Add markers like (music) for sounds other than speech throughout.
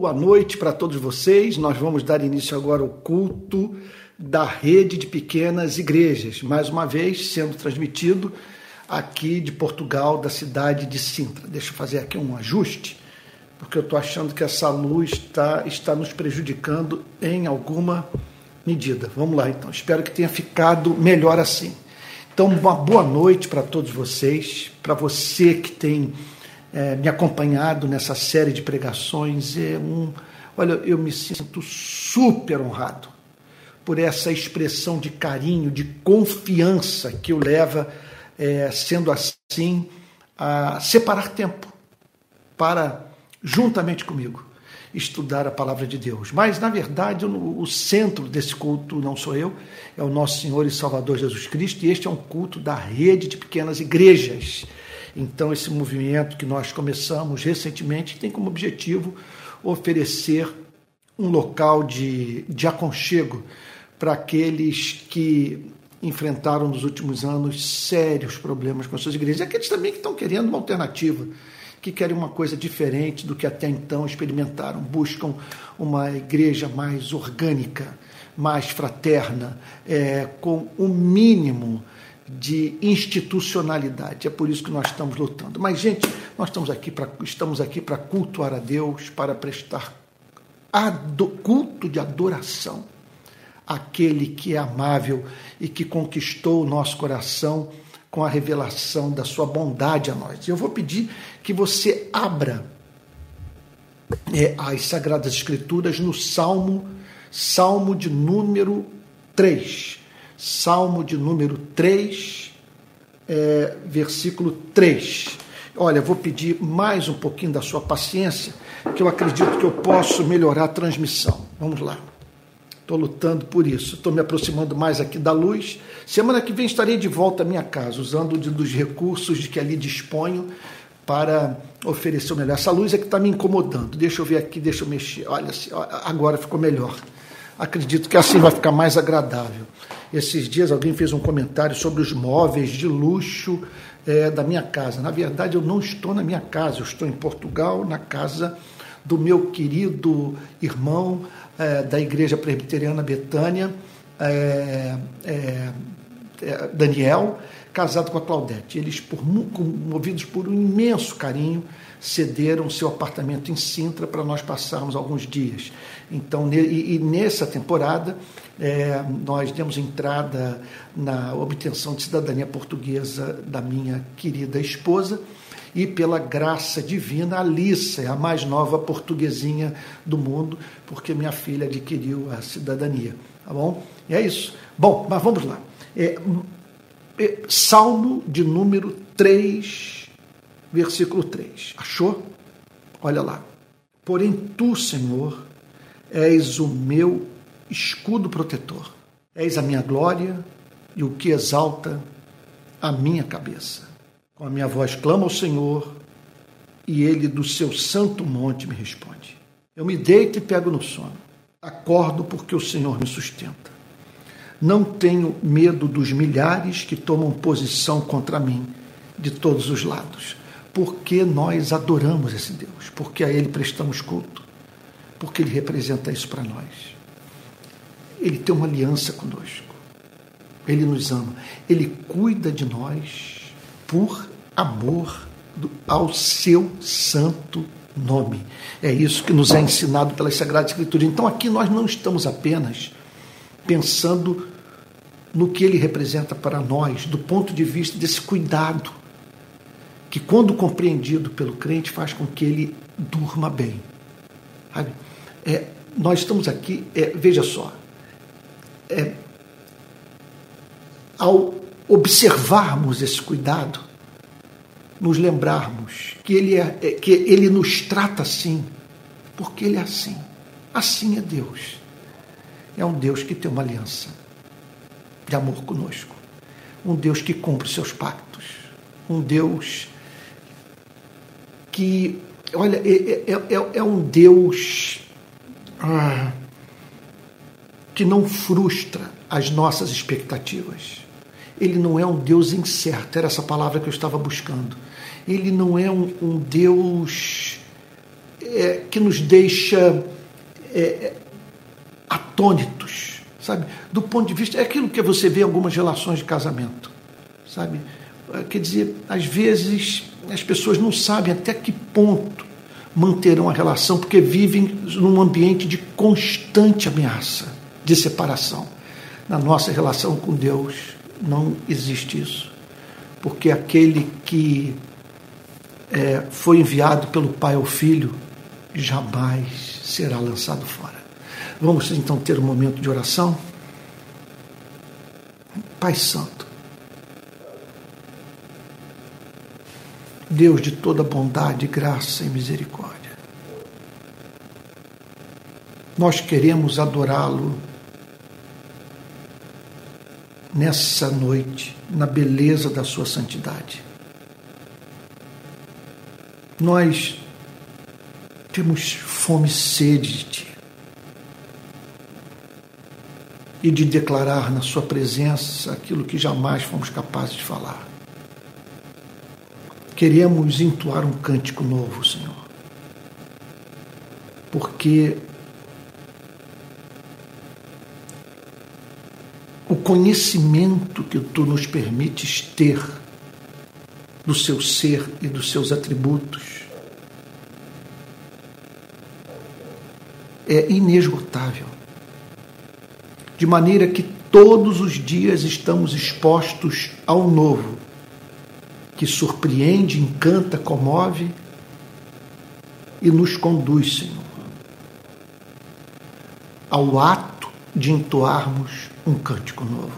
Boa noite para todos vocês. Nós vamos dar início agora ao culto da rede de pequenas igrejas, mais uma vez sendo transmitido aqui de Portugal, da cidade de Sintra. Deixa eu fazer aqui um ajuste, porque eu estou achando que essa luz tá, está nos prejudicando em alguma medida. Vamos lá então, espero que tenha ficado melhor assim. Então, uma boa noite para todos vocês, para você que tem é, me acompanhado nessa série de pregações. É um, olha, eu me sinto super honrado por essa expressão de carinho, de confiança que o leva, é, sendo assim, a separar tempo para, juntamente comigo, estudar a palavra de Deus. Mas, na verdade, o, centro desse culto não sou eu, é o nosso Senhor e Salvador Jesus Cristo, e este é um culto da rede de pequenas igrejas então, esse movimento que nós começamos recentemente tem como objetivo oferecer um local de, de aconchego para aqueles que enfrentaram nos últimos anos sérios problemas com as suas igrejas, e aqueles também que estão querendo uma alternativa, que querem uma coisa diferente do que até então experimentaram, buscam uma igreja mais orgânica, mais fraterna, é, com o um mínimo de institucionalidade. É por isso que nós estamos lutando. Mas, gente, nós estamos aqui para estamos aqui para cultuar a Deus, para prestar culto de adoração àquele que é amável e que conquistou o nosso coração com a revelação da sua bondade a nós. Eu vou pedir que você abra é, as Sagradas Escrituras no Salmo, Salmo de número 3. Salmo de número 3, é, versículo 3. Olha, vou pedir mais um pouquinho da sua paciência, que eu acredito que eu posso melhorar a transmissão. Vamos lá. Estou lutando por isso. Estou me aproximando mais aqui da luz. Semana que vem estarei de volta à minha casa, usando de, dos recursos de que ali disponho para oferecer o melhor. Essa luz é que está me incomodando. Deixa eu ver aqui, deixa eu mexer. Olha, agora ficou melhor. Acredito que assim vai ficar mais agradável. Esses dias alguém fez um comentário sobre os móveis de luxo é, da minha casa. Na verdade, eu não estou na minha casa, eu estou em Portugal, na casa do meu querido irmão é, da Igreja Presbiteriana Betânia, é, é, é Daniel, casado com a Claudete. Eles, por, movidos por um imenso carinho, cederam seu apartamento em Sintra para nós passarmos alguns dias. Então, e, e nessa temporada, é, nós demos entrada na obtenção de cidadania portuguesa da minha querida esposa e pela graça divina, a Alissa é a mais nova portuguesinha do mundo, porque minha filha adquiriu a cidadania, tá bom? E é isso. Bom, mas vamos lá. É, é, Salmo de número 3, versículo 3. Achou? Olha lá. Porém, tu, Senhor, és o meu escudo protetor. És a minha glória e o que exalta a minha cabeça. Com a minha voz clamo ao Senhor e ele do seu santo monte me responde. Eu me deito e pego no sono. Acordo porque o Senhor me sustenta. Não tenho medo dos milhares que tomam posição contra mim de todos os lados, porque nós adoramos esse Deus, porque a Ele prestamos culto porque Ele representa isso para nós. Ele tem uma aliança conosco. Ele nos ama. Ele cuida de nós por amor ao seu santo nome. É isso que nos é ensinado pela Sagrada Escritura. Então aqui nós não estamos apenas pensando no que ele representa para nós, do ponto de vista desse cuidado, que quando compreendido pelo crente faz com que ele durma bem. É, nós estamos aqui, é, veja só, é, ao observarmos esse cuidado, nos lembrarmos que ele, é, é, que ele nos trata assim, porque ele é assim. Assim é Deus. É um Deus que tem uma aliança de amor conosco. Um Deus que cumpre seus pactos. Um Deus que, olha, é, é, é, é um Deus ah, que não frustra as nossas expectativas. Ele não é um Deus incerto, era essa palavra que eu estava buscando. Ele não é um, um Deus é, que nos deixa é, atônitos, sabe? Do ponto de vista, é aquilo que você vê em algumas relações de casamento, sabe? É, quer dizer, às vezes as pessoas não sabem até que ponto manterão a relação, porque vivem num ambiente de constante ameaça, de separação. Na nossa relação com Deus não existe isso, porque aquele que é, foi enviado pelo Pai ao Filho jamais será lançado fora. Vamos então ter um momento de oração? Pai Santo, Deus de toda bondade, graça e misericórdia. Nós queremos adorá-lo nessa noite, na beleza da Sua santidade. Nós temos fome e sede de Ti e de declarar na Sua presença aquilo que jamais fomos capazes de falar queremos entoar um cântico novo, Senhor. Porque o conhecimento que tu nos permites ter do seu ser e dos seus atributos é inesgotável. De maneira que todos os dias estamos expostos ao novo que surpreende, encanta, comove e nos conduz, Senhor, ao ato de entoarmos um cântico novo.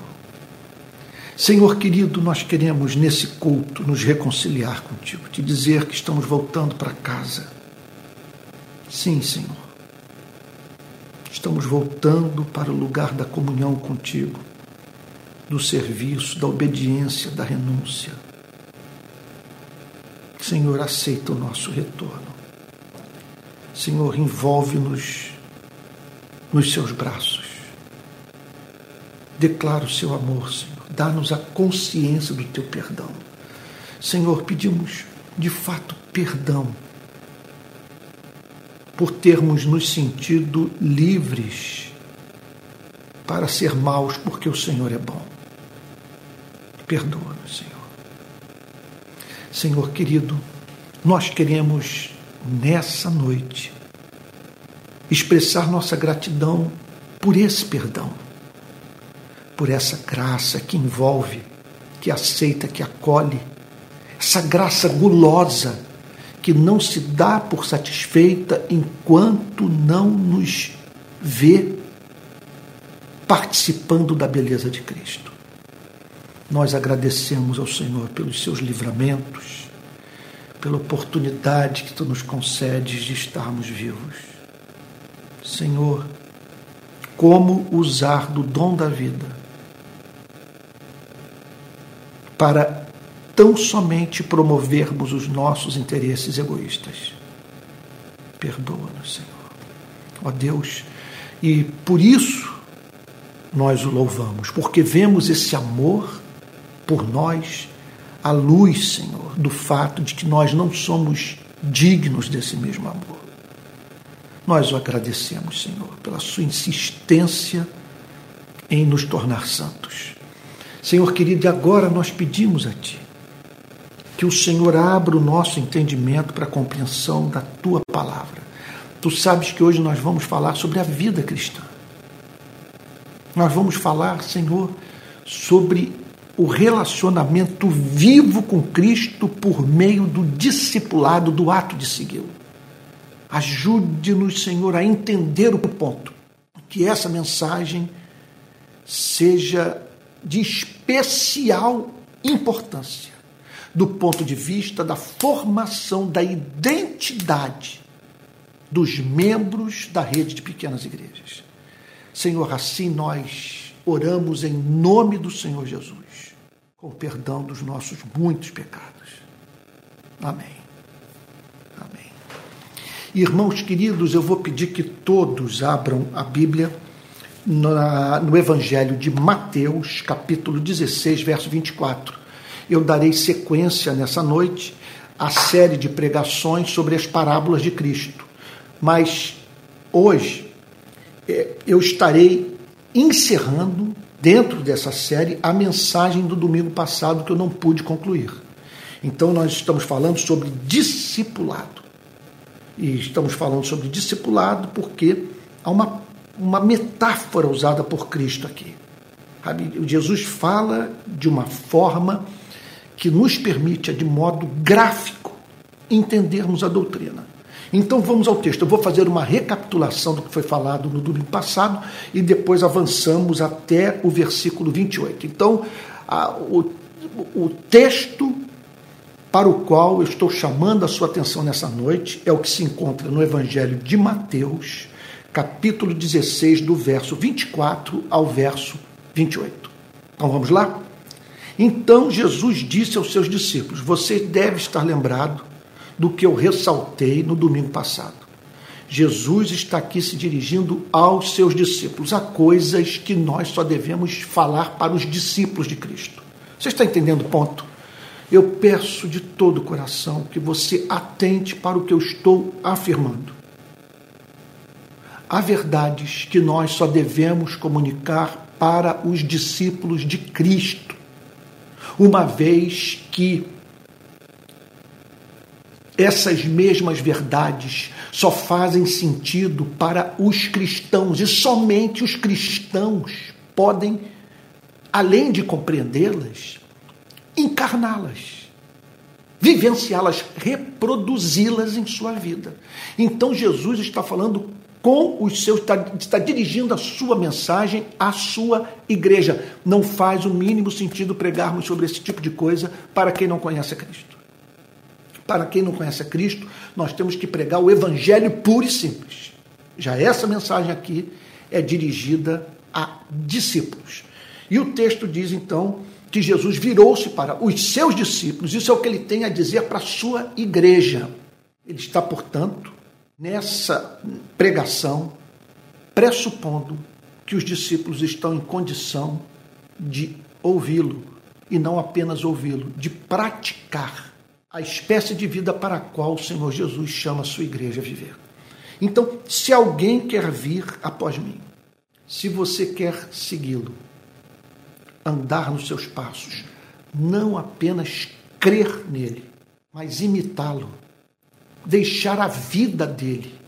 Senhor querido, nós queremos nesse culto nos reconciliar contigo, te dizer que estamos voltando para casa. Sim, Senhor. Estamos voltando para o lugar da comunhão contigo, do serviço, da obediência, da renúncia Senhor, aceita o nosso retorno. Senhor, envolve-nos nos seus braços. Declara o seu amor, Senhor. Dá-nos a consciência do teu perdão. Senhor, pedimos de fato perdão por termos nos sentido livres para ser maus, porque o Senhor é bom. Perdoa-nos, Senhor. Senhor querido, nós queremos nessa noite expressar nossa gratidão por esse perdão, por essa graça que envolve, que aceita, que acolhe, essa graça gulosa que não se dá por satisfeita enquanto não nos vê participando da beleza de Cristo. Nós agradecemos ao Senhor pelos seus livramentos, pela oportunidade que tu nos concedes de estarmos vivos. Senhor, como usar do dom da vida para tão somente promovermos os nossos interesses egoístas. Perdoa-nos, Senhor. Ó Deus, e por isso nós o louvamos, porque vemos esse amor por nós a luz, Senhor, do fato de que nós não somos dignos desse mesmo amor. Nós o agradecemos, Senhor, pela sua insistência em nos tornar santos. Senhor querido, e agora nós pedimos a Ti que o Senhor abra o nosso entendimento para a compreensão da Tua palavra. Tu sabes que hoje nós vamos falar sobre a vida cristã. Nós vamos falar, Senhor, sobre o relacionamento vivo com Cristo por meio do discipulado, do ato de segui-lo. Ajude-nos, Senhor, a entender o ponto, que essa mensagem seja de especial importância do ponto de vista da formação da identidade dos membros da rede de pequenas igrejas. Senhor, assim nós oramos em nome do Senhor Jesus com o perdão dos nossos muitos pecados. Amém. Amém. Irmãos queridos, eu vou pedir que todos abram a Bíblia no Evangelho de Mateus, capítulo 16, verso 24. Eu darei sequência nessa noite à série de pregações sobre as parábolas de Cristo. Mas hoje é, eu estarei encerrando, dentro dessa série, a mensagem do domingo passado que eu não pude concluir. Então, nós estamos falando sobre discipulado. E estamos falando sobre discipulado porque há uma, uma metáfora usada por Cristo aqui. Jesus fala de uma forma que nos permite, de modo gráfico, entendermos a doutrina. Então vamos ao texto. Eu vou fazer uma recapitulação do que foi falado no domingo passado e depois avançamos até o versículo 28. Então, a, o, o texto para o qual eu estou chamando a sua atenção nessa noite é o que se encontra no Evangelho de Mateus, capítulo 16, do verso 24 ao verso 28. Então vamos lá? Então Jesus disse aos seus discípulos: Você deve estar lembrado do que eu ressaltei no domingo passado. Jesus está aqui se dirigindo aos seus discípulos, a coisas que nós só devemos falar para os discípulos de Cristo. Você está entendendo o ponto? Eu peço de todo o coração que você atente para o que eu estou afirmando. Há verdades que nós só devemos comunicar para os discípulos de Cristo, uma vez que essas mesmas verdades só fazem sentido para os cristãos e somente os cristãos podem, além de compreendê-las, encarná-las, vivenciá-las, reproduzi-las em sua vida. Então Jesus está falando com os seus, está, está, dirigindo a sua mensagem à sua igreja. Não faz o mínimo sentido pregarmos sobre esse tipo de coisa para quem não conhece a Cristo. Para quem não conhece a Cristo, nós temos que pregar o evangelho puro e simples. Já essa mensagem aqui é dirigida a discípulos. E o texto diz então que Jesus virou-se para os seus discípulos, isso é o que ele tem a dizer para a sua igreja. Ele está, portanto, nessa pregação, pressupondo que os discípulos estão em condição de ouvi-lo, e não apenas ouvi-lo, de praticar a espécie de vida para a qual o Senhor Jesus chama a sua igreja a viver. Então, se alguém quer vir após mim, se você quer segui-lo, andar nos seus passos, não apenas crer nele, mas imitá-lo, deixar a vida dele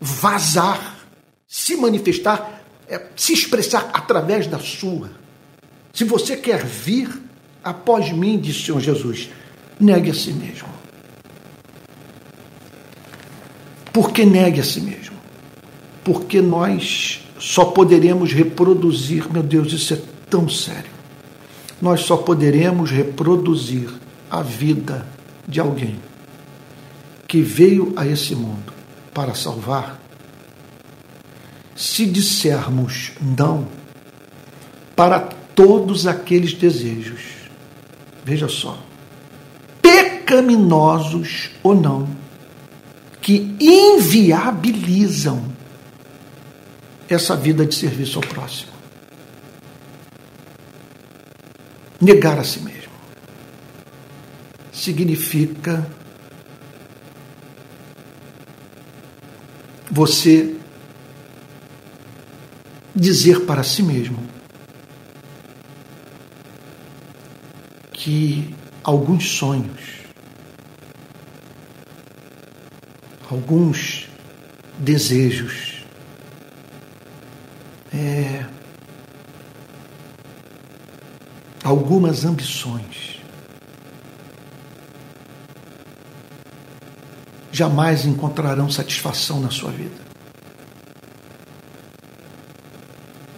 vazar, se manifestar, é, se expressar através da sua. Se você quer vir após mim, disse o Senhor Jesus, negue a si mesmo. Por que negue a si mesmo? Porque nós só poderemos reproduzir, meu Deus, isso é tão sério. Nós só poderemos reproduzir a vida de alguém que veio a esse mundo para salvar se dissermos não para todos aqueles desejos. Veja só pecaminosos ou não, que inviabilizam essa vida de serviço ao próximo. Negar a si mesmo significa você dizer para si mesmo que alguns sonhos alguns desejos. É, algumas ambições. Jamais encontrarão satisfação na sua vida.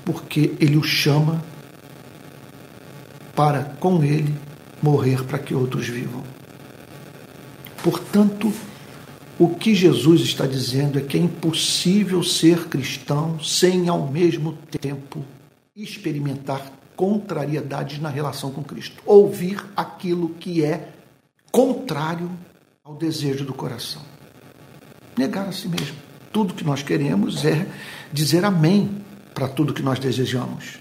Porque Ele o chama para, com Ele, morrer para que outros vivam. Portanto, o que Jesus está dizendo é que é impossível ser cristão sem, ao mesmo tempo, experimentar contrariedades na relação com Cristo. Ouvir aquilo que é contrário ao desejo do coração. Negar a si mesmo. Tudo que nós queremos é dizer amém para tudo que nós desejamos.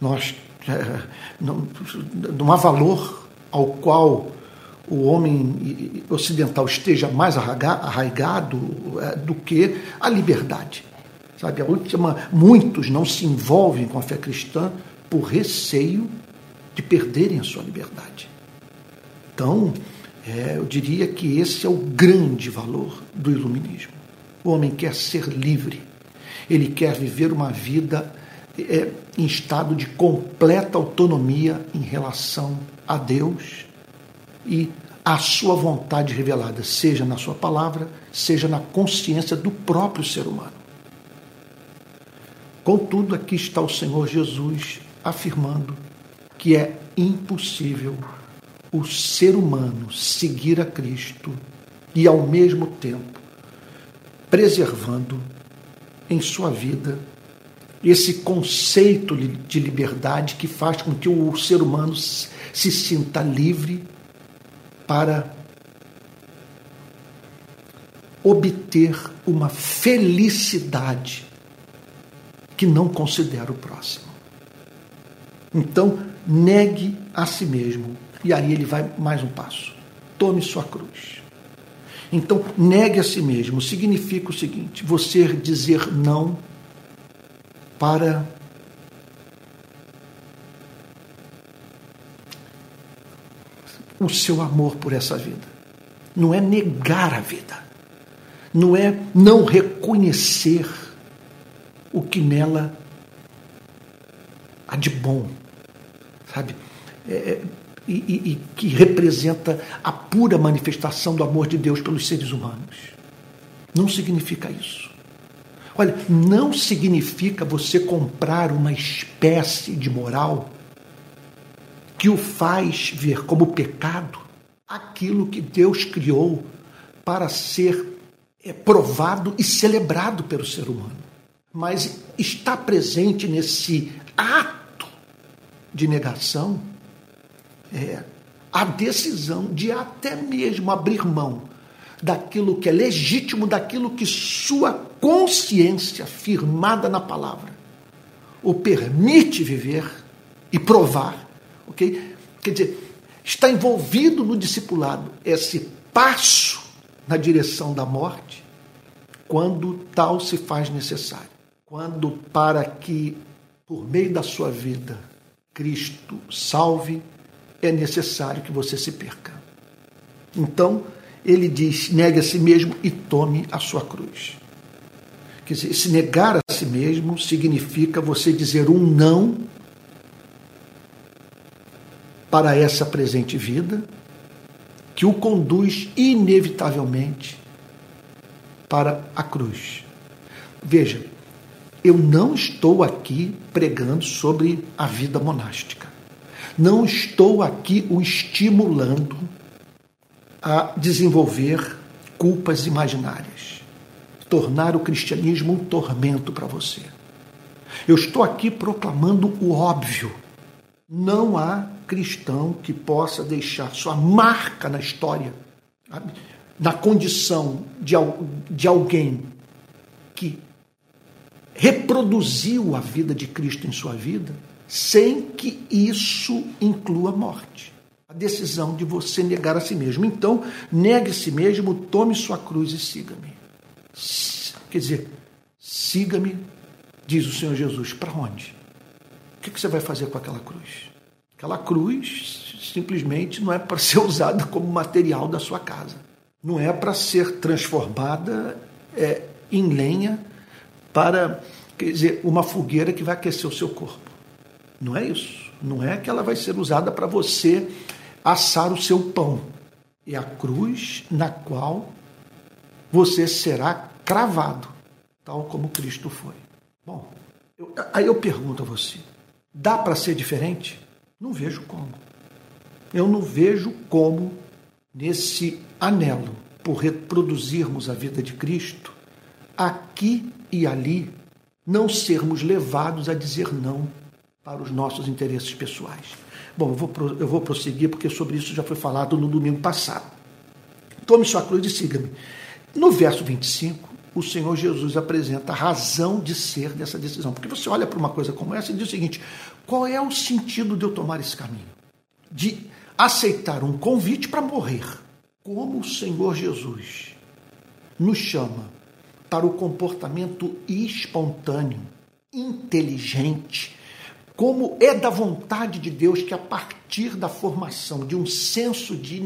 Nós é, (laughs) não, não há valor ao qual o homem ocidental esteja mais arraigado é, do que a liberdade. Sabe, a última, muitos não se envolvem com a fé cristã por receio de perderem a sua liberdade. Então, é, eu diria que esse é o grande valor do iluminismo. O homem quer ser livre, ele quer viver uma vida é, em estado de completa autonomia em relação a Deus e a sua vontade revelada, seja na sua palavra, seja na consciência do próprio ser humano. Contudo, aqui está o Senhor Jesus afirmando que é impossível o ser humano seguir a Cristo e, ao mesmo tempo, preservando em sua vida esse conceito de liberdade que faz com que o ser humano se sinta livre para obter uma felicidade que não considera o próximo. Então, negue a si mesmo. E aí ele vai mais um passo. Tome sua cruz. Então, negue a si mesmo significa o seguinte: você dizer não para o seu amor por essa vida. Não é negar a vida. Não é não reconhecer o que nela há de bom. Sabe? É, é e, e, e que representa a pura manifestação do amor de Deus pelos seres humanos. Não significa isso. Olha, não significa você comprar uma espécie de moral que o faz ver como pecado aquilo que Deus criou para ser é, provado e celebrado pelo ser humano. Mas está presente nesse ato de negação é, a decisão de até mesmo abrir mão daquilo que é legítimo, daquilo que sua consciência firmada na palavra o permite viver e provar ok? Quer dizer, está envolvido no discipulado esse passo na direção da morte, quando tal se faz necessário. Quando, para que, por meio da sua vida, Cristo salve, é necessário que você se perca. Então, ele diz: negue a si mesmo e tome a sua cruz. Quer dizer, se negar a si mesmo significa você dizer um não para essa presente vida, que o conduz inevitavelmente para a cruz. Veja, eu não estou aqui pregando sobre a vida monástica. Não estou aqui o estimulando a desenvolver culpas imaginárias, tornar o cristianismo um tormento para você. Eu estou aqui proclamando o óbvio. Não há cristão que possa deixar sua marca na história, na condição de, de alguém que reproduziu a vida de Cristo em sua vida, sem que isso inclua morte. A decisão de você negar a si mesmo. Então, negue a si mesmo, tome sua cruz e siga-me. Quer dizer, siga-me, diz o Senhor Jesus, para onde? O que você vai fazer com aquela cruz? Aquela cruz simplesmente não é para ser usada como material da sua casa. Não é para ser transformada é, em lenha para, quer dizer, uma fogueira que vai aquecer o seu corpo. Não é isso. Não é que ela vai ser usada para você assar o seu pão. É a cruz na qual você será cravado, tal como Cristo foi. Bom, eu, aí eu pergunto a você: dá para ser diferente? Não vejo como. Eu não vejo como, nesse anelo por reproduzirmos a vida de Cristo, aqui e ali, não sermos levados a dizer não para os nossos interesses pessoais. Bom, eu vou, eu vou prosseguir porque sobre isso já foi falado no domingo passado. Tome sua cruz e siga-me. No verso 25, o Senhor Jesus apresenta a razão de ser dessa decisão. Porque você olha para uma coisa como essa e diz o seguinte: qual é o sentido de eu tomar esse caminho? De aceitar um convite para morrer. Como o Senhor Jesus nos chama para o comportamento espontâneo, inteligente, como é da vontade de Deus que a partir da formação de um senso de,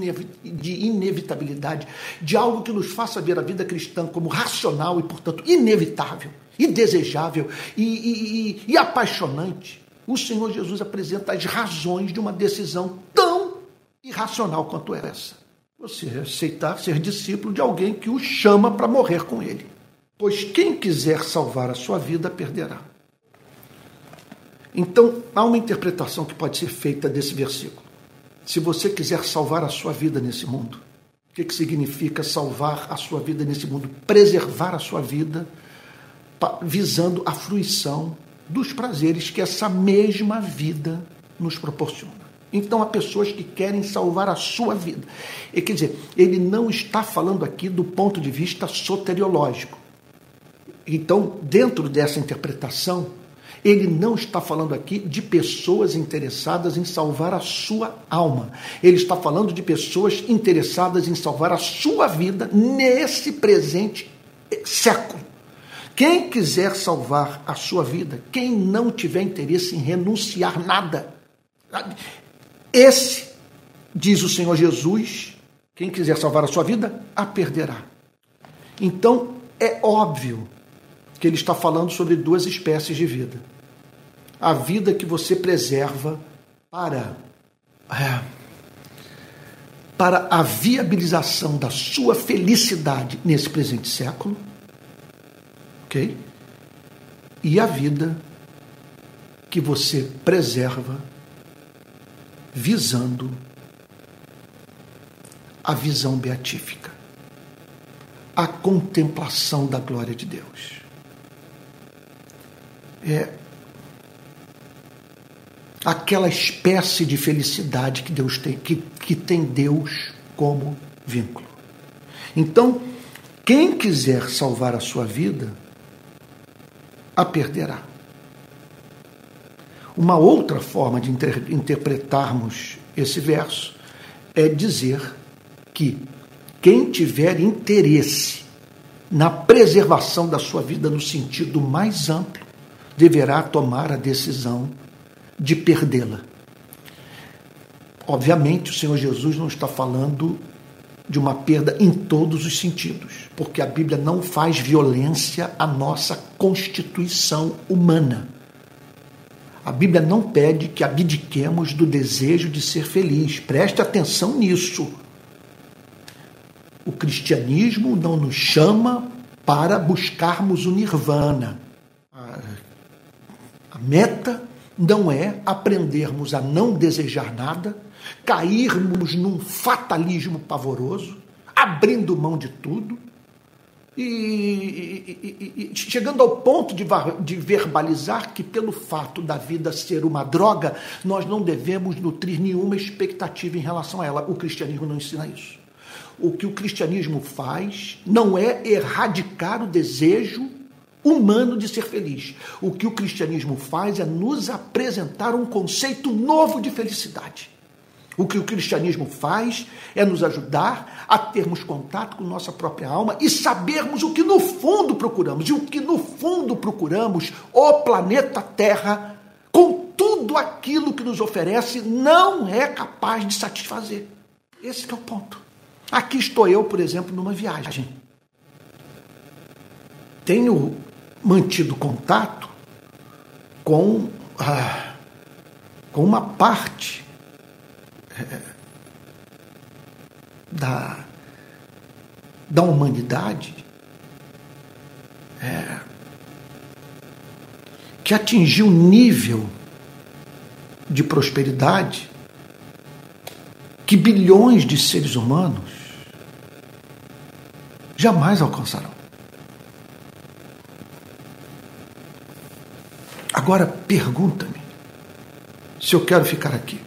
inevitabilidade, de algo que nos faça ver a vida cristã como racional e, portanto, inevitável, e desejável e, e, e apaixonante, o Senhor Jesus apresenta as razões de uma decisão tão irracional quanto essa. Você aceitar ser discípulo de alguém que o chama para morrer com ele. Pois quem quiser salvar a sua vida perderá. Então, há uma interpretação que pode ser feita desse versículo. Se você quiser salvar a sua vida nesse mundo, o que, que significa salvar a sua vida nesse mundo? Preservar a sua vida visando a fruição dos prazeres que essa mesma vida nos proporciona. Então há pessoas que querem salvar a sua vida. E quer dizer, ele não está falando aqui do ponto de vista soteriológico. Então, dentro dessa interpretação, ele não está falando aqui de pessoas interessadas em salvar a sua alma. Ele está falando de pessoas interessadas em salvar a sua vida nesse presente século. Quem quiser salvar a sua vida, quem não tiver interesse em renunciar nada, esse, diz o Senhor Jesus, quem quiser salvar a sua vida, a perderá. Então, é óbvio que ele está falando sobre duas espécies de vida. A vida que você preserva para, é, para a viabilização da sua felicidade nesse presente século ok? E a vida que você preserva visando a visão beatífica, a contemplação da glória de Deus. É aquela espécie de felicidade que Deus tem, que, que tem Deus como vínculo. Então, quem quiser salvar a sua vida, a perderá. Uma outra forma de inter interpretarmos esse verso é dizer que quem tiver interesse na preservação da sua vida no sentido mais amplo deverá tomar a decisão de perdê-la. Obviamente, o Senhor Jesus não está falando de uma perda em todos os sentidos, porque a Bíblia não faz violência à nossa constituição humana. A Bíblia não pede que abdiquemos do desejo de ser feliz. Preste atenção nisso. O cristianismo não nos chama para buscarmos o nirvana. A meta não é aprendermos a não desejar nada, cairmos num fatalismo pavoroso, abrindo mão de tudo e, e, e, chegando ao ponto de, de verbalizar que, pelo fato da vida ser uma droga, nós não devemos nutrir nenhuma expectativa em relação a ela. O cristianismo não ensina isso. O que o cristianismo faz não é erradicar o desejo humano de ser feliz. O que o cristianismo faz é nos apresentar um conceito novo de felicidade. O que o cristianismo faz é nos ajudar a termos contato com nossa própria alma e sabermos o que no fundo procuramos. E o que no fundo procuramos, o planeta Terra, com tudo aquilo que nos oferece, não é capaz de satisfazer. Esse é o ponto. Aqui estou eu, por exemplo, numa viagem. Tenho mantido contato com, ah, com uma parte da, da humanidade é, que atingiu nível de prosperidade que bilhões de seres humanos jamais alcançarão. Agora pergunta-me se eu quero ficar aqui.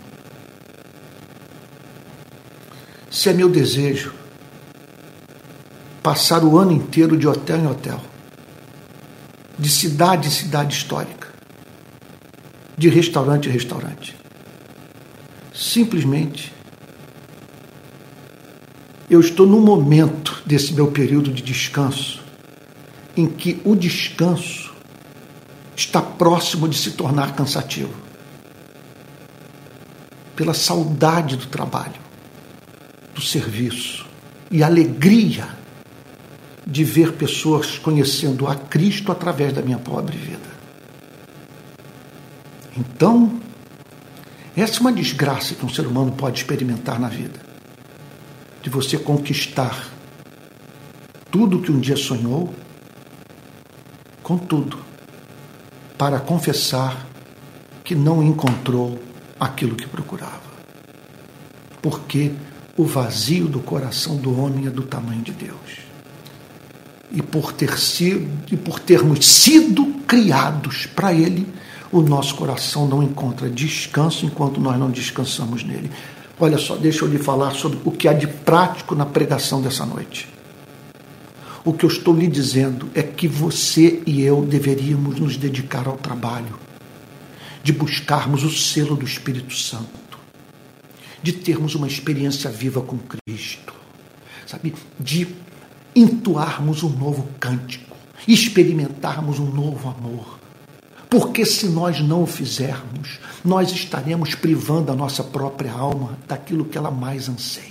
Se é meu desejo passar o ano inteiro de hotel em hotel, de cidade em cidade histórica, de restaurante em restaurante, simplesmente eu estou num momento desse meu período de descanso em que o descanso está próximo de se tornar cansativo. Pela saudade do trabalho, do serviço e alegria de ver pessoas conhecendo a Cristo através da minha pobre vida. Então, essa é uma desgraça que um ser humano pode experimentar na vida. De você conquistar tudo que um dia sonhou, contudo, para confessar que não encontrou aquilo que procurava. Porque o vazio do coração do homem é do tamanho de Deus. E por ter sido e por termos sido criados para ele, o nosso coração não encontra descanso enquanto nós não descansamos nele. Olha só, deixa eu lhe falar sobre o que há de prático na pregação dessa noite. O que eu estou lhe dizendo é que você e eu deveríamos nos dedicar ao trabalho de buscarmos o selo do Espírito Santo, de termos uma experiência viva com Cristo, sabe? De entoarmos um novo cântico, experimentarmos um novo amor porque se nós não o fizermos, nós estaremos privando a nossa própria alma daquilo que ela mais anseia.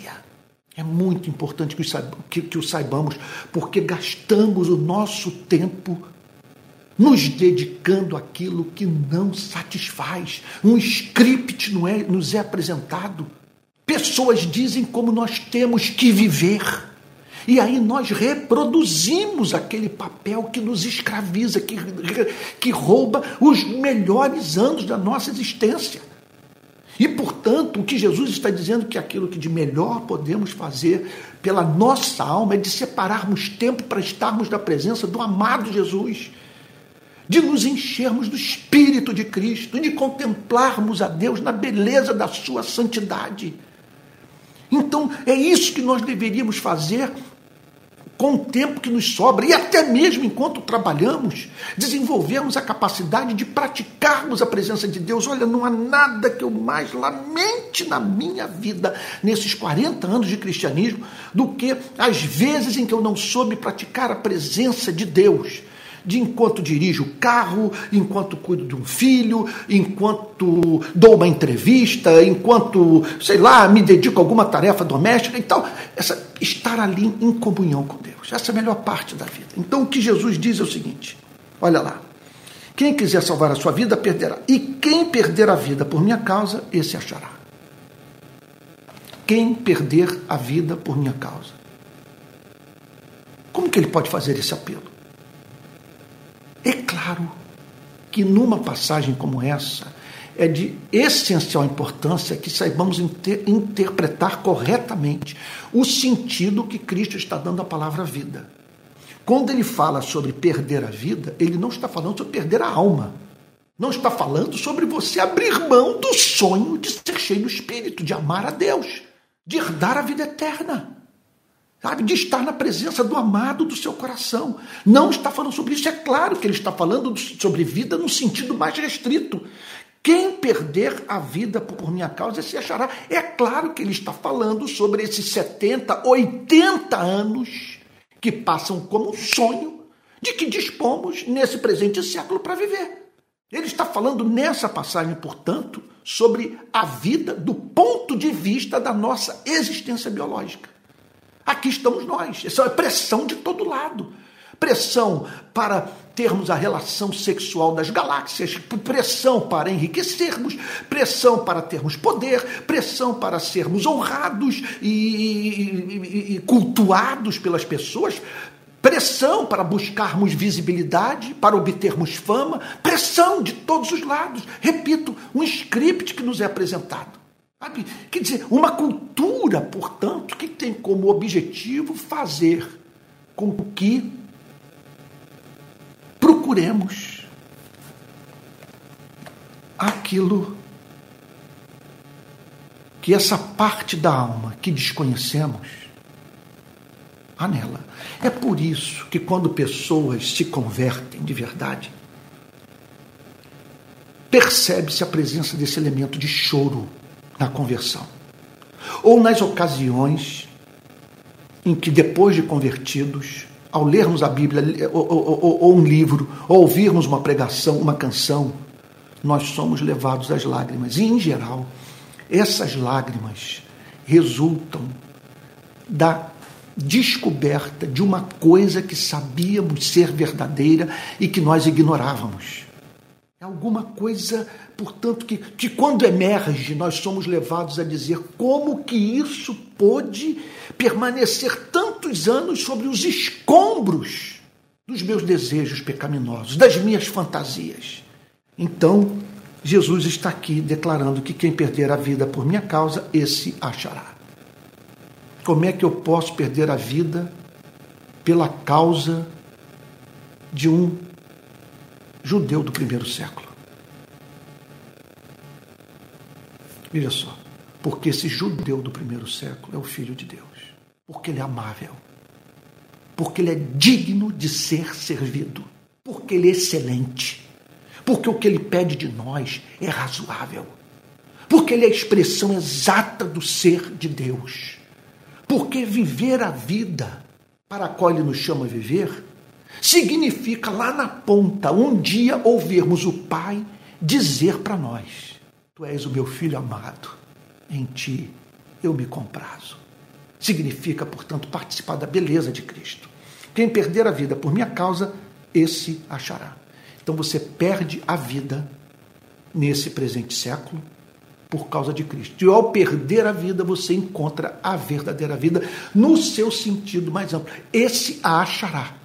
É muito importante que, que o saibamos, porque gastamos o nosso tempo nos dedicando àquilo que não satisfaz. Um script não é, nos é apresentado. Pessoas dizem como nós temos que viver. E aí nós reproduzimos aquele papel que nos escraviza, que, que rouba os melhores anos da nossa existência. E, portanto, o que Jesus está dizendo que aquilo que de melhor podemos fazer pela nossa alma é de separarmos tempo para estarmos na presença do amado Jesus, de nos enchermos do Espírito de Cristo, de contemplarmos a Deus na beleza da sua santidade. Então, é isso que nós deveríamos fazer com o tempo que nos sobra e até mesmo enquanto trabalhamos, desenvolvemos a capacidade de praticarmos a presença de Deus. Olha, não há nada que eu mais lamente na minha vida, nesses 40 anos de cristianismo, do que as vezes em que eu não soube praticar a presença de Deus de enquanto dirijo o carro, enquanto cuido de um filho, enquanto dou uma entrevista, enquanto, sei lá, me dedico a alguma tarefa doméstica e tal. Essa, estar ali em comunhão com Deus. Essa é a melhor parte da vida. Então o que Jesus diz é o seguinte: olha lá. Quem quiser salvar a sua vida, perderá. E quem perder a vida por minha causa, esse achará. Quem perder a vida por minha causa. Como que ele pode fazer esse apelo? É claro que numa passagem como essa, é de essencial importância que saibamos inter interpretar corretamente o sentido que Cristo está dando à palavra vida. Quando ele fala sobre perder a vida, ele não está falando sobre perder a alma. Não está falando sobre você abrir mão do sonho de ser cheio do Espírito, de amar a Deus, de herdar a vida eterna sabe, de estar na presença do amado do seu coração. Não está falando sobre isso. É claro que ele está falando sobre vida no sentido mais restrito. Quem perder a vida por minha causa se achará. É claro que ele está falando sobre esses 70, 80 anos que passam como um sonho de que dispomos nesse presente século para viver. Ele está falando nessa passagem, portanto, sobre a vida do ponto de vista da nossa existência biológica. Aqui estamos nós. Essa é pressão de todo lado. Pressão para termos a relação sexual das galáxias, pressão para enriquecermos, pressão para termos poder, pressão para sermos honrados e, e, e cultuados pelas pessoas, pressão para buscarmos visibilidade, para obtermos fama, pressão de todos os lados. Repito, um script que nos é apresentado. Sabe? Quer dizer, uma cultura, portanto, que tem como objetivo fazer com que procuremos aquilo que essa parte da alma que desconhecemos há nela. É por isso que quando pessoas se convertem de verdade, percebe-se a presença desse elemento de choro na conversão. Ou nas ocasiões em que depois de convertidos, ao lermos a Bíblia ou, ou, ou, um livro, ou ouvirmos uma pregação, uma canção, nós somos levados às lágrimas. E, em geral, essas lágrimas resultam da descoberta de uma coisa que sabíamos ser verdadeira e que nós ignorávamos. É alguma coisa, portanto, que, que quando emerge, nós somos levados a dizer como que isso pôde permanecer tantos anos sobre os escombros dos meus desejos pecaminosos, das minhas fantasias. Então, Jesus está aqui declarando que quem perder a vida por minha causa, esse achará. Como é que eu posso perder a vida pela causa de um judeu do primeiro século? Veja só, porque esse judeu do primeiro século é o filho de Deus, porque ele é amável, porque ele é digno de ser servido, porque ele é excelente, porque o que ele pede de nós é razoável, porque ele é a expressão exata do ser de Deus porque viver a vida para a qual ele nos chama a viver significa lá na ponta, um dia ouvirmos o Pai dizer para nós: Tu és o meu filho amado, em ti eu me comprazo. Significa, portanto, participar da beleza de Cristo. Quem perder a vida por minha causa, esse achará. Então você perde a vida nesse presente século por causa de Cristo. E ao perder a vida, você encontra a verdadeira vida no seu sentido mais amplo. Esse a achará.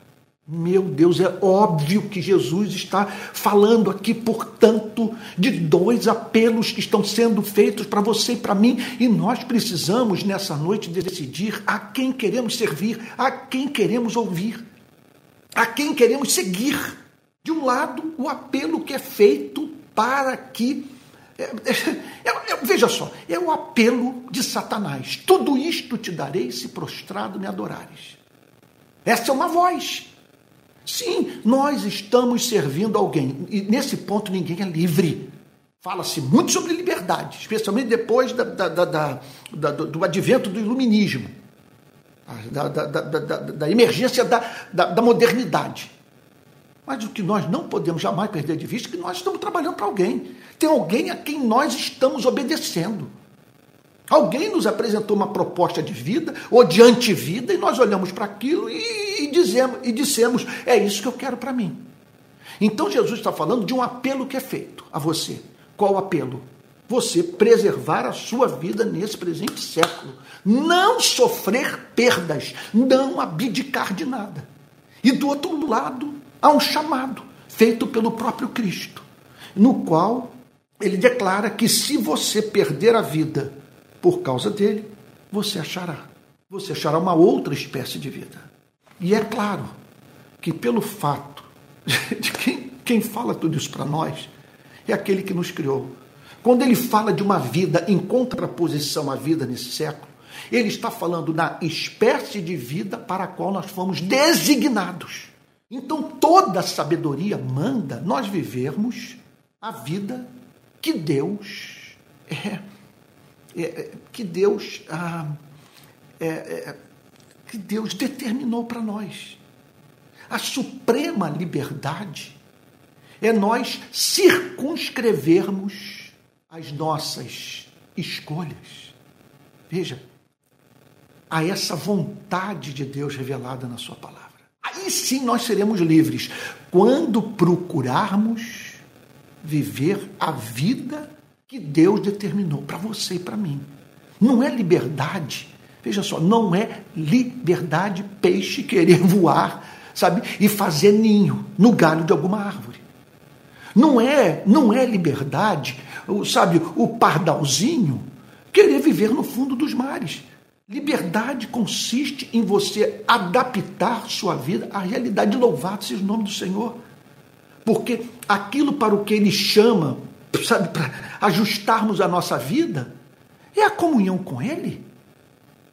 Meu Deus, é óbvio que Jesus está falando aqui, portanto, de dois apelos que estão sendo feitos para você e para mim, e nós precisamos nessa noite decidir a quem queremos servir, a quem queremos ouvir, a quem queremos seguir. De um lado, o apelo que é feito para que é, é, é, veja só, é o apelo de Satanás. Tudo isto te darei se prostrado me adorares. Essa é uma voz. Sim, nós estamos servindo alguém. E nesse ponto ninguém é livre. Fala-se muito sobre liberdade, especialmente depois da, da, da, do advento do iluminismo, da, emergência da modernidade. Mas o que nós não podemos jamais perder de vista é que nós estamos trabalhando para alguém. Tem alguém a quem nós estamos obedecendo. Alguém nos apresentou uma proposta de vida ou de antivida e nós olhamos para aquilo e, e, dizemos, e dissemos: é isso que eu quero para mim. Então Jesus está falando de um apelo que é feito a você. Qual apelo? Você preservar a sua vida nesse presente século. Não sofrer perdas, não abdicar de nada. E do outro lado, há um chamado feito pelo próprio Cristo, no qual ele declara que se você perder a vida por causa dele, você achará. Você achará uma outra espécie de vida. E é claro que pelo fato (laughs) de quem, quem fala tudo isso para nós é aquele que nos criou. Quando ele fala de uma vida em contraposição à vida nesse século, ele está falando da espécie de vida para a qual nós fomos designados. Então toda a sabedoria manda nós vivermos a vida que Deus é, é que Deus ah, é, é, que Deus determinou para nós. A suprema liberdade é nós circunscrevermos as nossas escolhas. Veja, a essa vontade de Deus revelada na Sua palavra. Aí sim nós seremos livres quando procurarmos viver a vida que Deus determinou para você e para mim. Não é liberdade. Veja só, não é liberdade peixe querer (laughs) voar, sabe, e fazer ninho no galho de alguma árvore. Não é, não é liberdade, sabe, o pardalzinho querer viver no fundo dos mares. Liberdade consiste em você adaptar sua vida à realidade. Louvado seja o nome do Senhor. Porque aquilo para o que Ele chama, sabe, para ajustarmos a nossa vida, é a comunhão com Ele,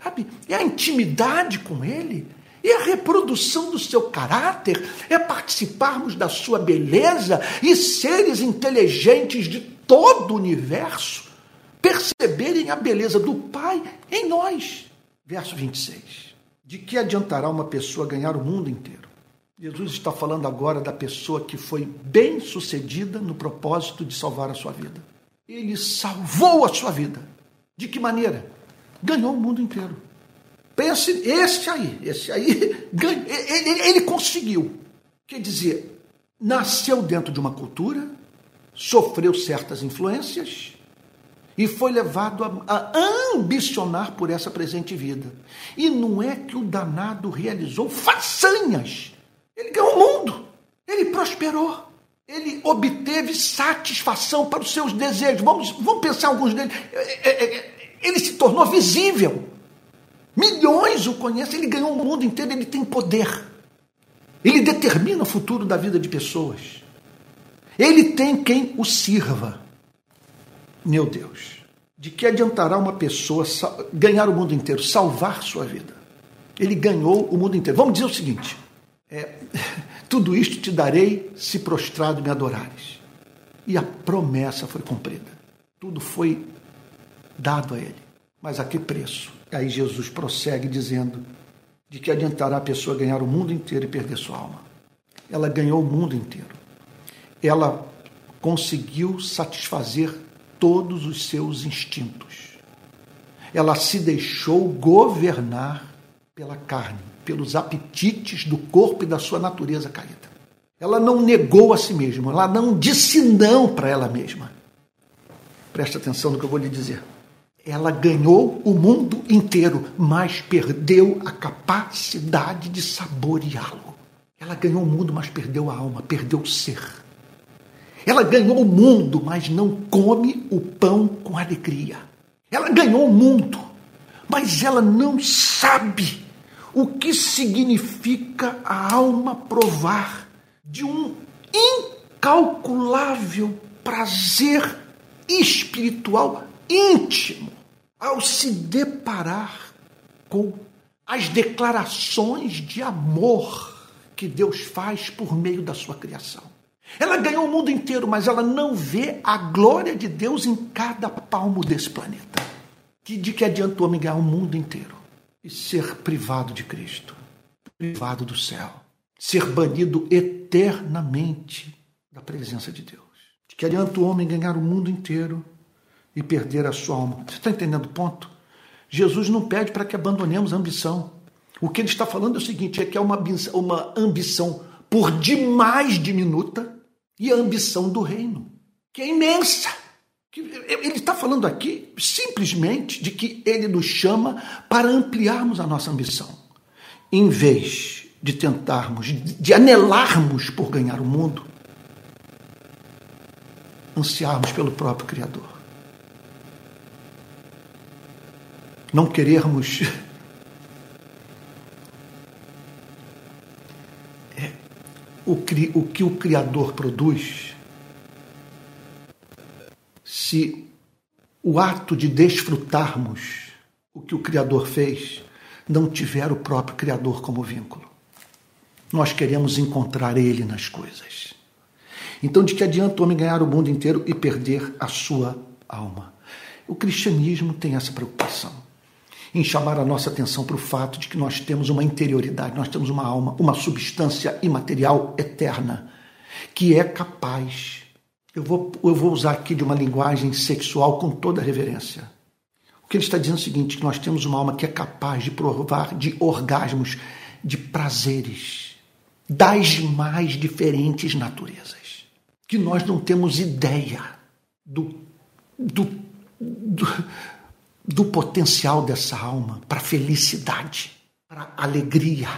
sabe? é a intimidade com Ele, é a reprodução do seu caráter, é participarmos da sua beleza e seres inteligentes de todo o universo perceberem a beleza do Pai em nós. Verso 26. De que adiantará uma pessoa ganhar o mundo inteiro? Jesus está falando agora da pessoa que foi bem sucedida no propósito de salvar a sua vida. Ele salvou a sua vida. De que maneira? Ganhou o mundo inteiro. Pense, esse aí, esse aí, (laughs) ele, ele conseguiu. Quer dizer, nasceu dentro de uma cultura, sofreu certas influências e foi levado a, a, ambicionar por essa presente vida. E não é que o danado realizou façanhas. Ele ganhou o mundo, ele prosperou, ele obteve satisfação para os seus desejos. Vamos, vamos pensar alguns deles. É, é, é, ele se tornou visível. Milhões o conhecem, ele ganhou o mundo inteiro, ele tem poder. Ele determina o futuro da vida de pessoas. Ele tem quem o sirva. Meu Deus, de que adiantará uma pessoa ganhar o mundo inteiro, salvar sua vida? Ele ganhou o mundo inteiro. Vamos dizer o seguinte: é, (laughs) tudo isto te darei se prostrado me adorares. E a promessa foi cumprida. Tudo foi dado a ele. Mas a que preço? Aí Jesus prossegue dizendo: de que adiantará a pessoa ganhar o mundo inteiro e perder sua alma? Ela ganhou o mundo inteiro. Ela conseguiu satisfazer todos os seus instintos. Ela se deixou governar pela carne, pelos apetites do corpo e da sua natureza caída. Ela não negou a si mesma, ela não disse não para ela mesma. Preste atenção no que eu vou lhe dizer. Ela ganhou o mundo inteiro, mas perdeu a capacidade de saboreá-lo. Ela ganhou o mundo, mas perdeu a alma, perdeu o ser. Ela ganhou o mundo, mas não come o pão com alegria. Ela ganhou o mundo, mas ela não sabe o que significa a alma provar de um incalculável prazer espiritual íntimo ao se deparar com as declarações de amor que Deus faz por meio da sua criação. Ela ganhou o mundo inteiro, mas ela não vê a glória de Deus em cada palmo desse planeta. Que de que adianta o homem ganhar o mundo inteiro e ser privado de Cristo, privado do céu, ser banido eternamente da presença de Deus? De que adianta o homem ganhar o mundo inteiro e perder a sua alma. Você está entendendo o ponto? Jesus não pede para que abandonemos a ambição. O que ele está falando é o seguinte: é que é uma, uma ambição por demais diminuta e a ambição do reino, que é imensa. Ele está falando aqui simplesmente de que ele nos chama para ampliarmos a nossa ambição. Em vez de tentarmos, de anelarmos por ganhar o mundo, ansiarmos pelo próprio Criador. não querermos (laughs) é, o, o que o Criador produz, se o ato de desfrutarmos o que o Criador fez não tiver o próprio Criador como vínculo. Nós queremos encontrar Ele nas coisas. Então, de que adianta o homem ganhar o mundo inteiro e perder a sua alma? O cristianismo tem essa preocupação em chamar a nossa atenção para o fato de que nós temos uma interioridade, nós temos uma alma, uma substância imaterial eterna, que é capaz. Eu vou, eu vou usar aqui de uma linguagem sexual com toda reverência. O que ele está dizendo é o seguinte: que nós temos uma alma que é capaz de provar de orgasmos, de prazeres, das mais diferentes naturezas, que nós não temos ideia do, do, do do potencial dessa alma para felicidade, para alegria,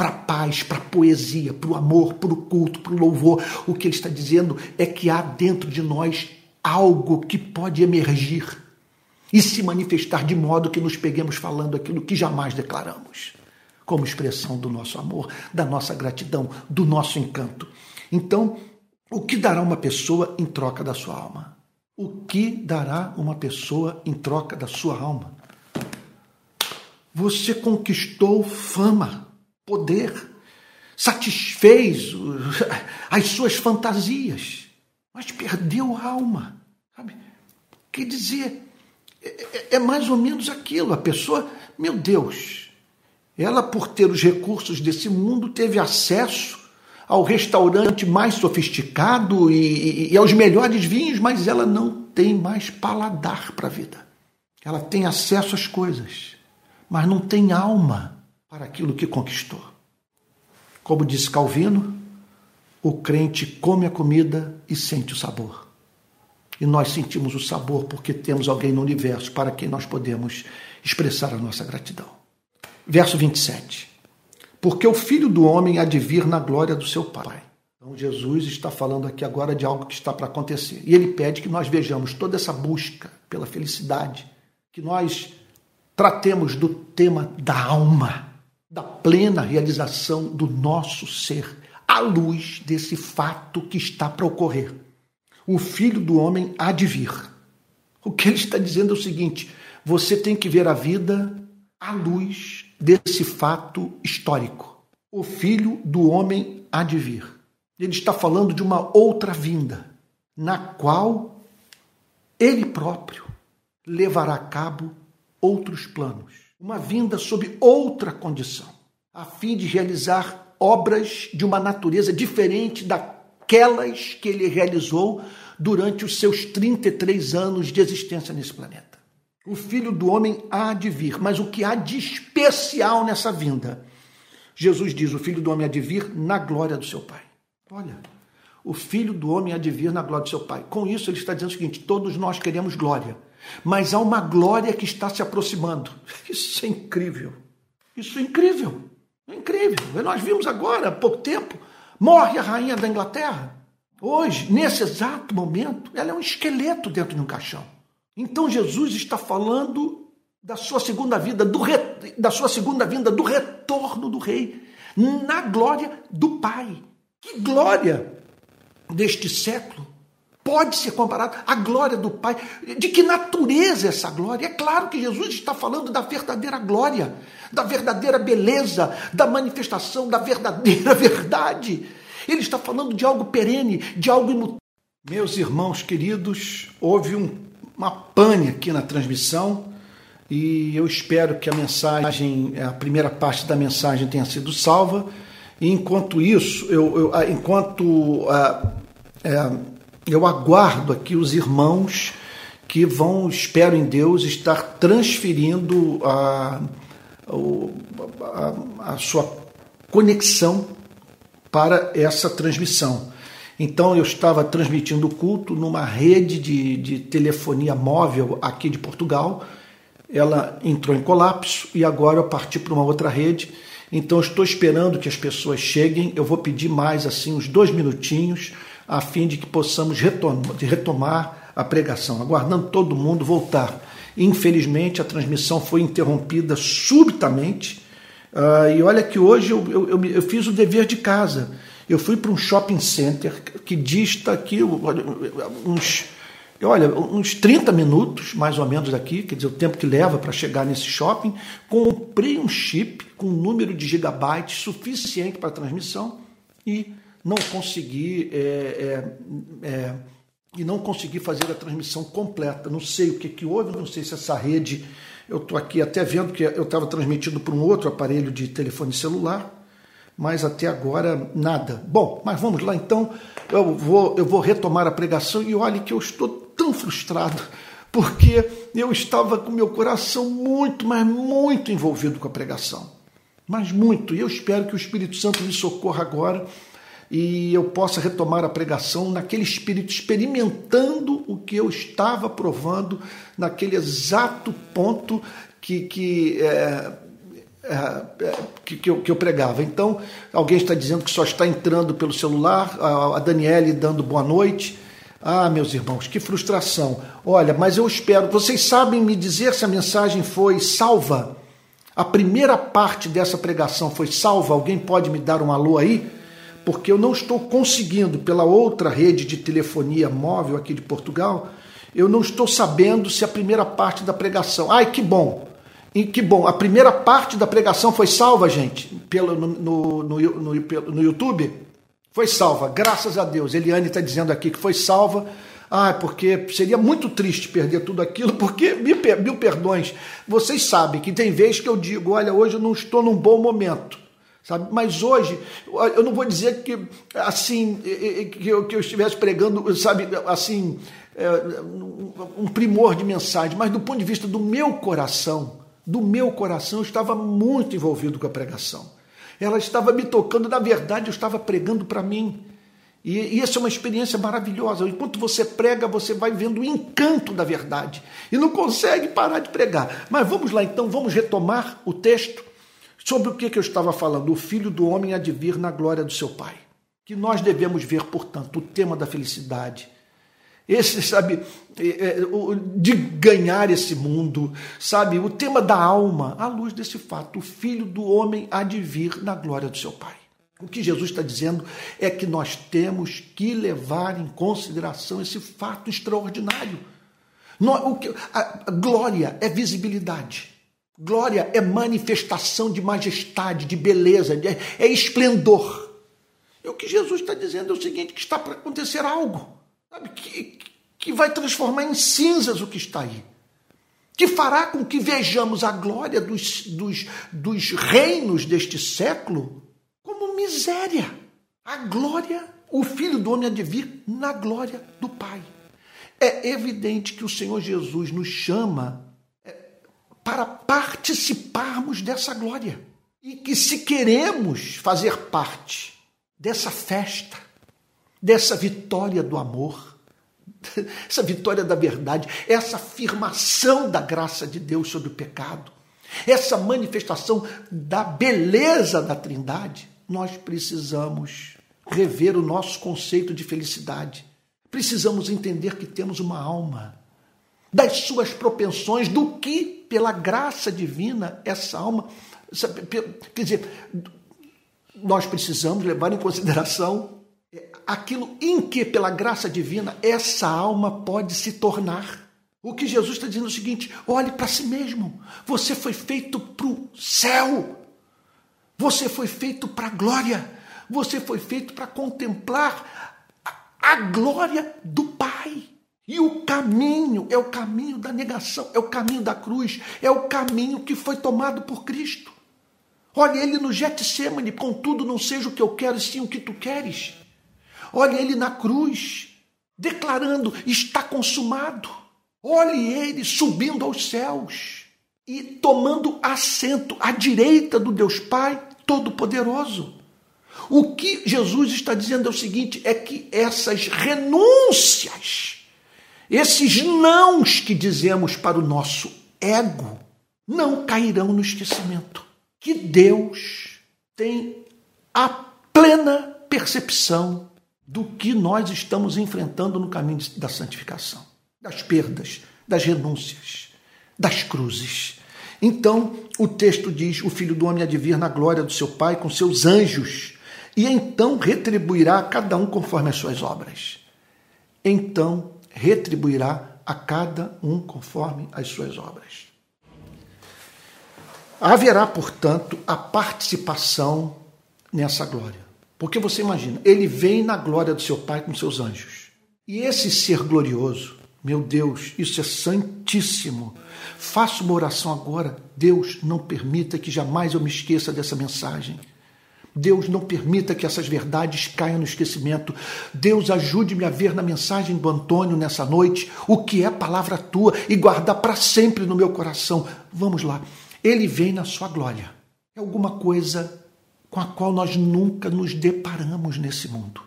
para paz, para poesia, para o amor, para o culto, para o louvor. O que ele está dizendo é que há dentro de nós algo que pode emergir e se manifestar de modo que nos peguemos falando aquilo que jamais declaramos, como expressão do nosso amor, da nossa gratidão, do nosso encanto. Então, o que dará uma pessoa em troca da sua alma? O que dará uma pessoa em troca da sua alma? Você conquistou fama, poder, satisfez (laughs) as suas fantasias, mas perdeu a alma. Sabe? Quer dizer, é, é, é mais ou menos aquilo. A pessoa, meu Deus, Ela, por ter os recursos desse mundo, teve acesso ao restaurante mais sofisticado e, e, aos melhores vinhos, mas ela não tem mais paladar para a vida. Ela tem acesso às coisas, mas não tem alma para aquilo que conquistou. Como disse Calvino, o crente come a comida e sente o sabor. E nós sentimos o sabor porque temos alguém no universo para quem nós podemos expressar a nossa gratidão. Verso 27 porque o filho do homem há de vir na glória do seu Pai. Então, Jesus está falando aqui agora de algo que está para acontecer. E ele pede que nós vejamos toda essa busca pela felicidade, que nós tratemos do tema da alma, da plena realização do nosso ser, à luz desse fato que está para ocorrer. O filho do homem há de vir. O que ele está dizendo é o seguinte: você tem que ver a vida à luz desse fato histórico. O filho do homem há de vir. Ele está falando de uma outra vinda, na qual ele próprio levará a cabo outros planos. Uma vinda sob outra condição, a fim de realizar obras de uma natureza diferente daquelas que ele realizou durante os seus 33 anos de existência nesse planeta. O filho do homem há de vir, mas o que há de especial nessa vinda? Jesus diz: o filho do homem há de vir na glória do seu Pai. Olha, o filho do homem há de vir na glória do seu Pai. Com isso, ele está dizendo o seguinte: todos nós queremos glória, mas há uma glória que está se aproximando. Isso é incrível. Isso é incrível. É incrível. Nós vimos agora, há pouco tempo, morre a rainha da Inglaterra. Hoje, nesse exato momento, ela é um esqueleto dentro de um caixão. Então Jesus está falando da sua segunda vida, do re... da sua segunda vinda, do retorno do rei, na glória do Pai. Que glória deste século pode ser comparada à glória do Pai? De que natureza é essa glória? É claro que Jesus está falando da verdadeira glória, da verdadeira beleza, da manifestação da verdadeira (laughs) verdade. Ele está falando de algo perene, de algo imutável. Meus irmãos queridos, houve um uma pane aqui na transmissão e eu espero que a mensagem, a primeira parte da mensagem tenha sido salva. E enquanto isso, eu, eu ah, enquanto uh, eu aguardo aqui os irmãos que vão, espero em Deus, estar transferindo a, a, a sua conexão para essa transmissão. Então eu estava transmitindo o culto numa rede de, de telefonia móvel aqui de Portugal. Ela entrou em colapso e agora eu parti para uma outra rede. Então estou esperando que as pessoas cheguem. Eu vou pedir mais assim uns dois minutinhos a fim de que possamos retomar, a pregação, aguardando todo mundo voltar. Infelizmente a transmissão foi interrompida subitamente. Uh, e olha que hoje eu, eu, eu, fiz o dever de casa. Eu fui para um shopping center que dista aqui uns, olha, uns 30 minutos, mais ou menos daqui, quer dizer, o tempo que leva para chegar nesse shopping. Comprei um chip com um número de gigabytes suficiente para transmissão e não consegui. É, é, é, e não consegui fazer a transmissão completa. Não sei o que, que houve, não sei se essa rede. Eu estou aqui até vendo que eu estava transmitindo por um outro aparelho de telefone celular mas até agora nada. Bom, mas vamos lá então. Eu vou, eu vou retomar a pregação e olhe que eu estou tão frustrado, porque eu estava com meu coração muito, mas muito envolvido com a pregação. Mas muito. E eu espero que o Espírito Santo me socorra agora e eu possa retomar a pregação naquele espírito, experimentando o que eu estava provando naquele exato ponto que, que é, é, é, que, que, eu, que eu pregava. Então, alguém está dizendo que só está entrando pelo celular, a, a Daniele dando boa noite. Ah, meus irmãos, que frustração. Olha, mas eu espero. Vocês sabem me dizer se a mensagem foi salva? A primeira parte dessa pregação foi salva? Alguém pode me dar um alô aí? Porque eu não estou conseguindo, pela outra rede de telefonia móvel aqui de Portugal, eu não estou sabendo se a primeira parte da pregação. Ai, que bom! E que bom, a primeira parte da pregação foi salva, gente, pelo, no, no, no, no, YouTube. Foi salva, graças a Deus. Eliane está dizendo aqui que foi salva. Ah, porque seria muito triste perder tudo aquilo, (laughs) porque, mil, mil perdões, vocês sabem que tem vezes que eu digo, olha, hoje eu não estou num bom momento. Sabe? Mas hoje, eu não vou dizer que assim que eu, que eu estivesse pregando, sabe, assim, é, um primor de mensagem, mas do ponto de vista do meu coração, do meu coração, eu estava muito envolvido com a pregação. Ela estava me tocando, na verdade, eu estava pregando para mim. E, e essa é uma experiência maravilhosa. Enquanto você prega, você vai vendo o encanto da verdade e não consegue parar de pregar. Mas vamos lá então, vamos retomar o texto sobre o que, que eu estava falando. O filho do homem há de vir na glória do seu pai. Que nós devemos ver, portanto, o tema da felicidade. Esse, sabe, é, é, de ganhar esse mundo, sabe, o tema da alma, à luz desse fato, o filho do homem há de vir na glória do seu pai. O que Jesus está dizendo é que nós temos que levar em consideração esse fato extraordinário. A glória é visibilidade. Glória é manifestação de majestade, de beleza, é esplendor. E o que Jesus está dizendo é o seguinte: que está para acontecer algo, sabe, que, que vai transformar em cinzas o que está aí. Que fará com que vejamos a glória dos, dos, dos reinos deste século miséria. A glória, o Filho do Homem há de vir na glória do Pai. É evidente que o Senhor Jesus nos chama é, para participarmos dessa glória. E que se queremos fazer parte dessa festa, dessa vitória do amor, (laughs) essa vitória da verdade, essa afirmação da graça de Deus sobre o pecado, essa manifestação da beleza da Trindade, nós precisamos rever o nosso conceito de felicidade. Precisamos entender que temos uma alma, das suas propensões, do que, pela graça divina, essa alma. Quer dizer, nós precisamos levar em consideração aquilo em que, pela graça divina, essa alma pode se tornar. O que Jesus está dizendo é o seguinte: olhe para si mesmo. Você foi feito para o céu. Você foi feito para a glória. Você foi feito para contemplar a, glória do Pai. E o caminho é o caminho da negação, é o caminho da cruz, é o caminho que foi tomado por Cristo. Olha ele no Getsemane, contudo não seja o que eu quero, sim o que tu queres. Olha ele na cruz, declarando: está consumado. Olhe ele subindo aos céus e tomando assento à direita do Deus Pai, Todo-Poderoso. O que Jesus está dizendo é o seguinte: é que essas renúncias, esses nãos que dizemos para o nosso ego, não cairão no esquecimento. Que Deus tem a plena percepção do que nós estamos enfrentando no caminho da santificação, das perdas, das renúncias, das cruzes. Então, o texto diz: O filho do homem há de vir na glória do seu Pai com seus anjos, e então retribuirá a cada um conforme as suas obras. Então retribuirá a cada um conforme as suas obras. Haverá, portanto, a participação nessa glória. Porque você imagina, ele vem na glória do seu Pai com seus anjos. E esse ser glorioso, meu Deus, isso é santíssimo. Faço uma oração agora. Deus, não permita que jamais eu me esqueça dessa mensagem. Deus, não permita que essas verdades caiam no esquecimento. Deus, ajude-me a ver na mensagem do Antônio nessa noite o que é palavra tua e guardar para sempre no meu coração. Vamos lá. Ele vem na sua glória. É alguma coisa com a qual nós nunca nos deparamos nesse mundo.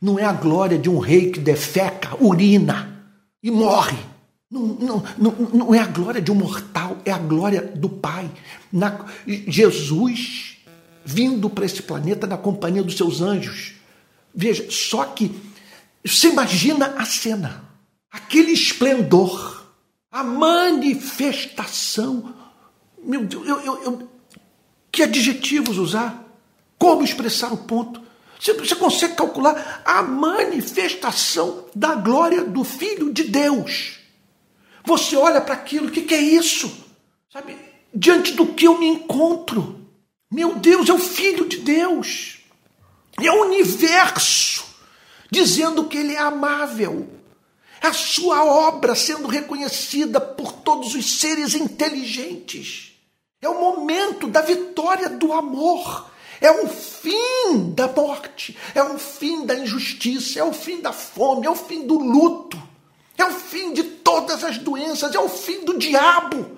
Não é a glória de um rei que defeca, urina e morre. Não, não, não, não é a glória de um mortal, é a glória do Pai. Na, Jesus vindo para esse planeta na companhia dos seus anjos. Veja, só que você imagina a cena, aquele esplendor, a manifestação. Meu Deus, eu, eu, eu, que adjetivos usar? Como expressar o ponto? Você, você consegue calcular a manifestação da glória do Filho de Deus. Você olha para aquilo, o que, que é isso? Sabe? Diante do que eu me encontro. Meu Deus, é o Filho de Deus. É o universo dizendo que ele é amável. A sua obra sendo reconhecida por todos os seres inteligentes. É o momento da vitória do amor. É o fim da morte, é o fim da injustiça, é o fim da fome, é o fim do luto, é o fim de todas as doenças, é o fim do diabo,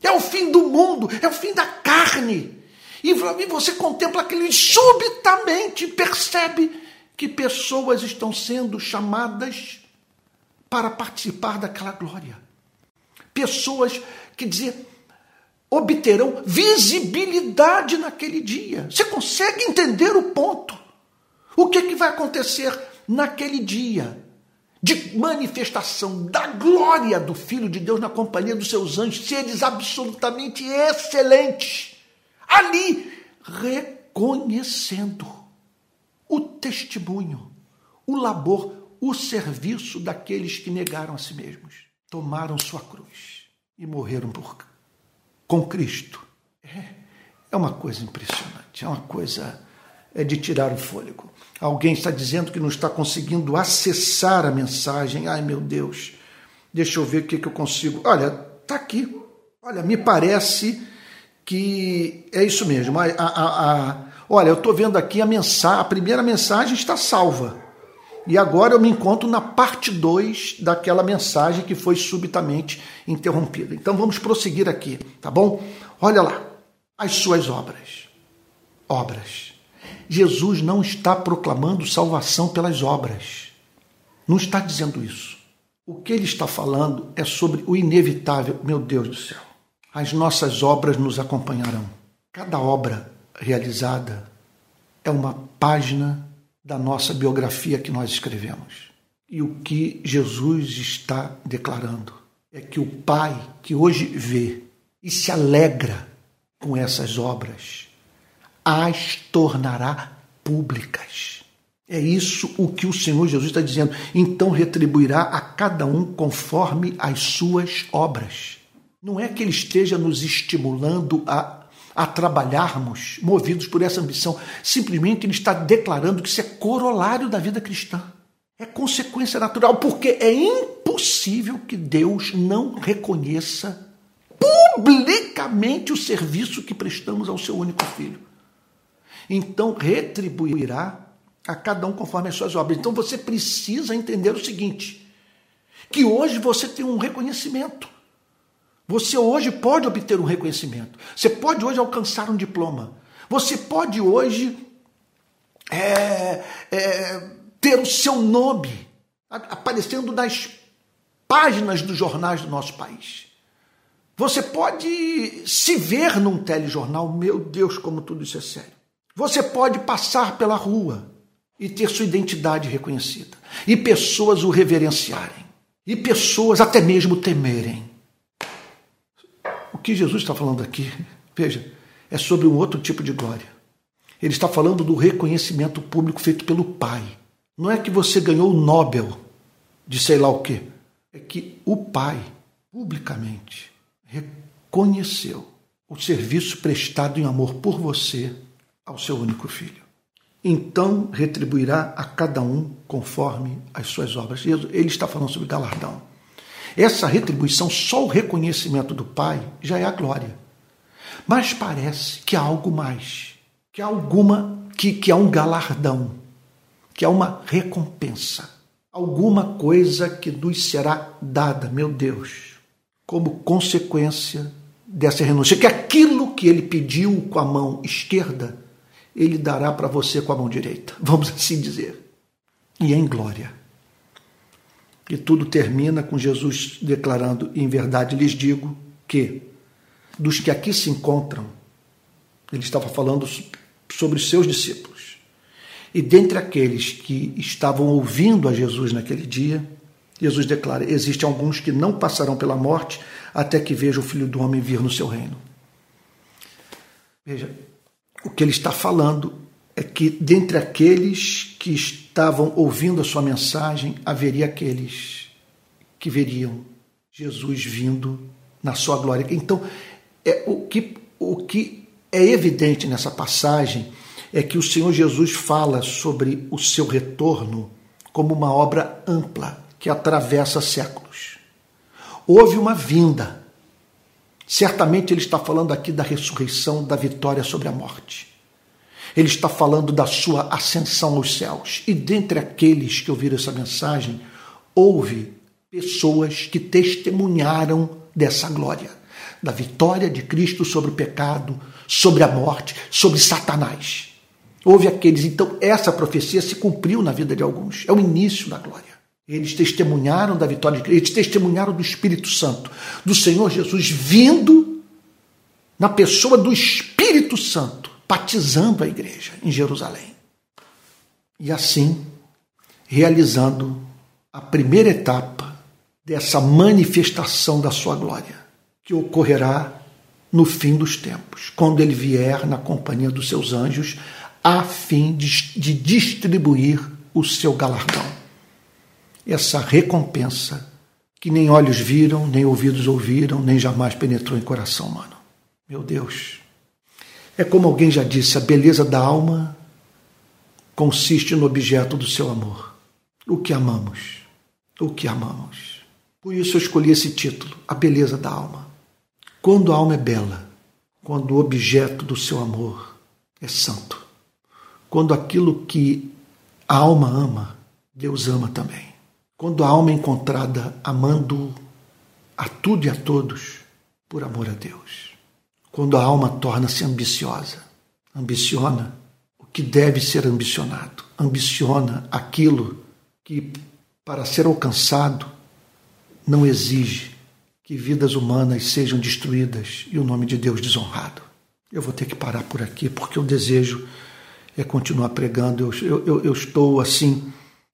é o fim do mundo, é o fim da carne. E você contempla aquilo e subitamente percebe que pessoas estão sendo chamadas para participar daquela glória. Pessoas que diziam, obterão visibilidade naquele dia. Você consegue entender o ponto? O que, é que vai acontecer naquele dia de manifestação da glória do Filho de Deus na companhia dos seus anjos, seres absolutamente excelentes, ali reconhecendo o testemunho, o labor, o serviço daqueles que negaram a si mesmos, tomaram sua cruz e morreram por com Cristo. É, é uma coisa impressionante, é uma coisa é de tirar o fôlego. Alguém está dizendo que não está conseguindo acessar a mensagem. Ai meu Deus, deixa eu ver o que, que eu consigo. Olha, está aqui. Olha, me parece que é isso mesmo. A, a, a, olha, eu estou vendo aqui a mensagem, a primeira mensagem está salva. E agora eu me encontro na parte 2 daquela mensagem que foi subitamente interrompida. Então vamos prosseguir aqui, tá bom? Olha lá, as suas obras. Obras. Jesus não está proclamando salvação pelas obras. Não está dizendo isso. O que ele está falando é sobre o inevitável. Meu Deus do céu. As nossas obras nos acompanharão. Cada obra realizada é uma página da nossa biografia que nós escrevemos. E o que Jesus está declarando é que o Pai que hoje vê e se alegra com essas obras as tornará públicas. É isso o que o Senhor Jesus está dizendo. Então retribuirá a cada um conforme as suas obras. Não é que ele esteja nos estimulando a a trabalharmos movidos por essa ambição. Simplesmente ele está declarando que isso é corolário da vida cristã. É consequência natural, porque é impossível que Deus não reconheça publicamente o serviço que prestamos ao seu único filho. Então retribuirá a cada um conforme as suas obras. Então você precisa entender o seguinte: que hoje você tem um reconhecimento. Você hoje pode obter um reconhecimento. Você pode hoje alcançar um diploma. Você pode hoje é, é, ter o seu nome aparecendo nas páginas dos jornais do nosso país. Você pode se ver num telejornal. Meu Deus, como tudo isso é sério. Você pode passar pela rua e ter sua identidade reconhecida. E pessoas o reverenciarem. E pessoas até mesmo temerem. Que Jesus está falando aqui, veja, é sobre um outro tipo de glória. Ele está falando do reconhecimento público feito pelo Pai. Não é que você ganhou o Nobel de sei lá o quê. É que o Pai, publicamente, reconheceu o serviço prestado em amor por você ao seu único filho. Então retribuirá a cada um conforme as suas obras. Ele está falando sobre galardão. Essa retribuição, só o reconhecimento do Pai, já é a glória. Mas parece que há algo mais, que há alguma, que, que há um galardão, que há uma recompensa, alguma coisa que nos será dada, meu Deus, como consequência dessa renúncia, que aquilo que ele pediu com a mão esquerda, ele dará para você com a mão direita, (laughs) vamos assim dizer, e em glória. E tudo termina com Jesus declarando: Em verdade lhes digo que, dos que aqui se encontram, ele estava falando sobre os seus discípulos. E dentre aqueles que estavam ouvindo a Jesus naquele dia, Jesus declara: Existem alguns que não passarão pela morte até que vejam o Filho do Homem vir no seu reino. Veja, o que ele está falando é que dentre aqueles que estavam ouvindo a sua mensagem, haveria aqueles que veriam Jesus vindo na sua glória. Então, é, o, que, o que é evidente nessa passagem é que o Senhor Jesus fala sobre o seu retorno como uma obra ampla, que atravessa séculos. Houve uma vinda. Certamente ele está falando aqui da ressurreição, da vitória sobre a morte. Ele está falando da sua ascensão aos céus. E dentre aqueles que ouviram essa mensagem, houve pessoas que testemunharam dessa glória, da vitória de Cristo sobre o pecado, sobre a morte, sobre Satanás. Houve aqueles, então essa profecia se cumpriu na vida de alguns. É o início da glória. Eles testemunharam da vitória de Cristo, eles testemunharam do Espírito Santo, do Senhor Jesus vindo na pessoa do Espírito Santo, batizando a igreja em Jerusalém. E assim, realizando a primeira etapa dessa manifestação da sua glória, que ocorrerá no fim dos tempos, quando ele vier na companhia dos seus anjos, a fim de, de distribuir o seu galardão. Essa recompensa que nem olhos viram, nem ouvidos ouviram, nem jamais penetrou em coração humano. Meu Deus. É como alguém já disse, a beleza da alma consiste no objeto do seu amor. O que amamos. O que amamos. Por isso eu escolhi esse título, A Beleza da Alma. Quando a alma é bela, quando o objeto do seu amor é santo, quando aquilo que a alma ama, Deus ama também. Quando a alma é encontrada amando a tudo e a todos por amor a Deus. Quando a alma torna-se ambiciosa, ambiciona o que deve ser ambicionado, ambiciona aquilo que, para ser alcançado, não exige que vidas humanas sejam destruídas e o nome de Deus desonrado. Eu vou ter que parar por aqui porque o desejo é continuar pregando. Eu, eu, eu estou assim,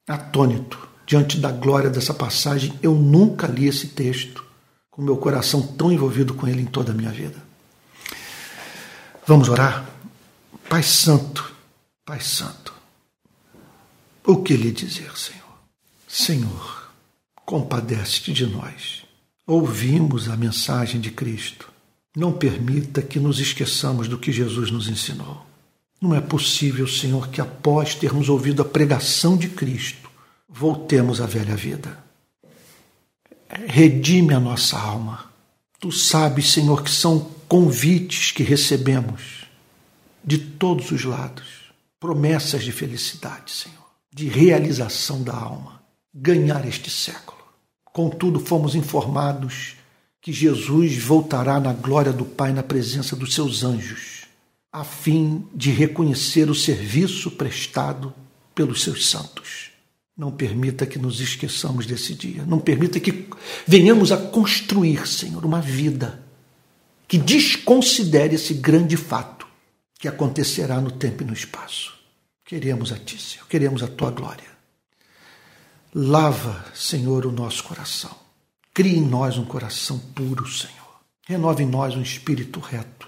atônito diante da glória dessa passagem. Eu nunca li esse texto com meu coração tão envolvido com ele em toda a minha vida. Vamos orar? Pai Santo, Pai Santo, o que lhe dizer, Senhor? Senhor, compadece-te de nós ouvimos a mensagem de Cristo. Não permita que nos esqueçamos do que Jesus nos ensinou. Não é possível, Senhor, que após termos ouvido a pregação de Cristo, voltemos à velha vida. Redime a nossa alma. Tu sabes, Senhor, que são convites que recebemos de todos os lados, promessas de felicidade, Senhor, de realização da alma, ganhar este século. Contudo, fomos informados que Jesus voltará na glória do Pai na presença dos seus anjos, a fim de reconhecer o serviço prestado pelos seus santos. Não permita que nos esqueçamos desse dia. Não permita que venhamos a construir, Senhor, uma vida que desconsidere esse grande fato que acontecerá no tempo e no espaço. Queremos a Ti, Senhor. Queremos a Tua glória. Lava, Senhor, o nosso coração. Crie em nós um coração puro, Senhor. Renove em nós um espírito reto.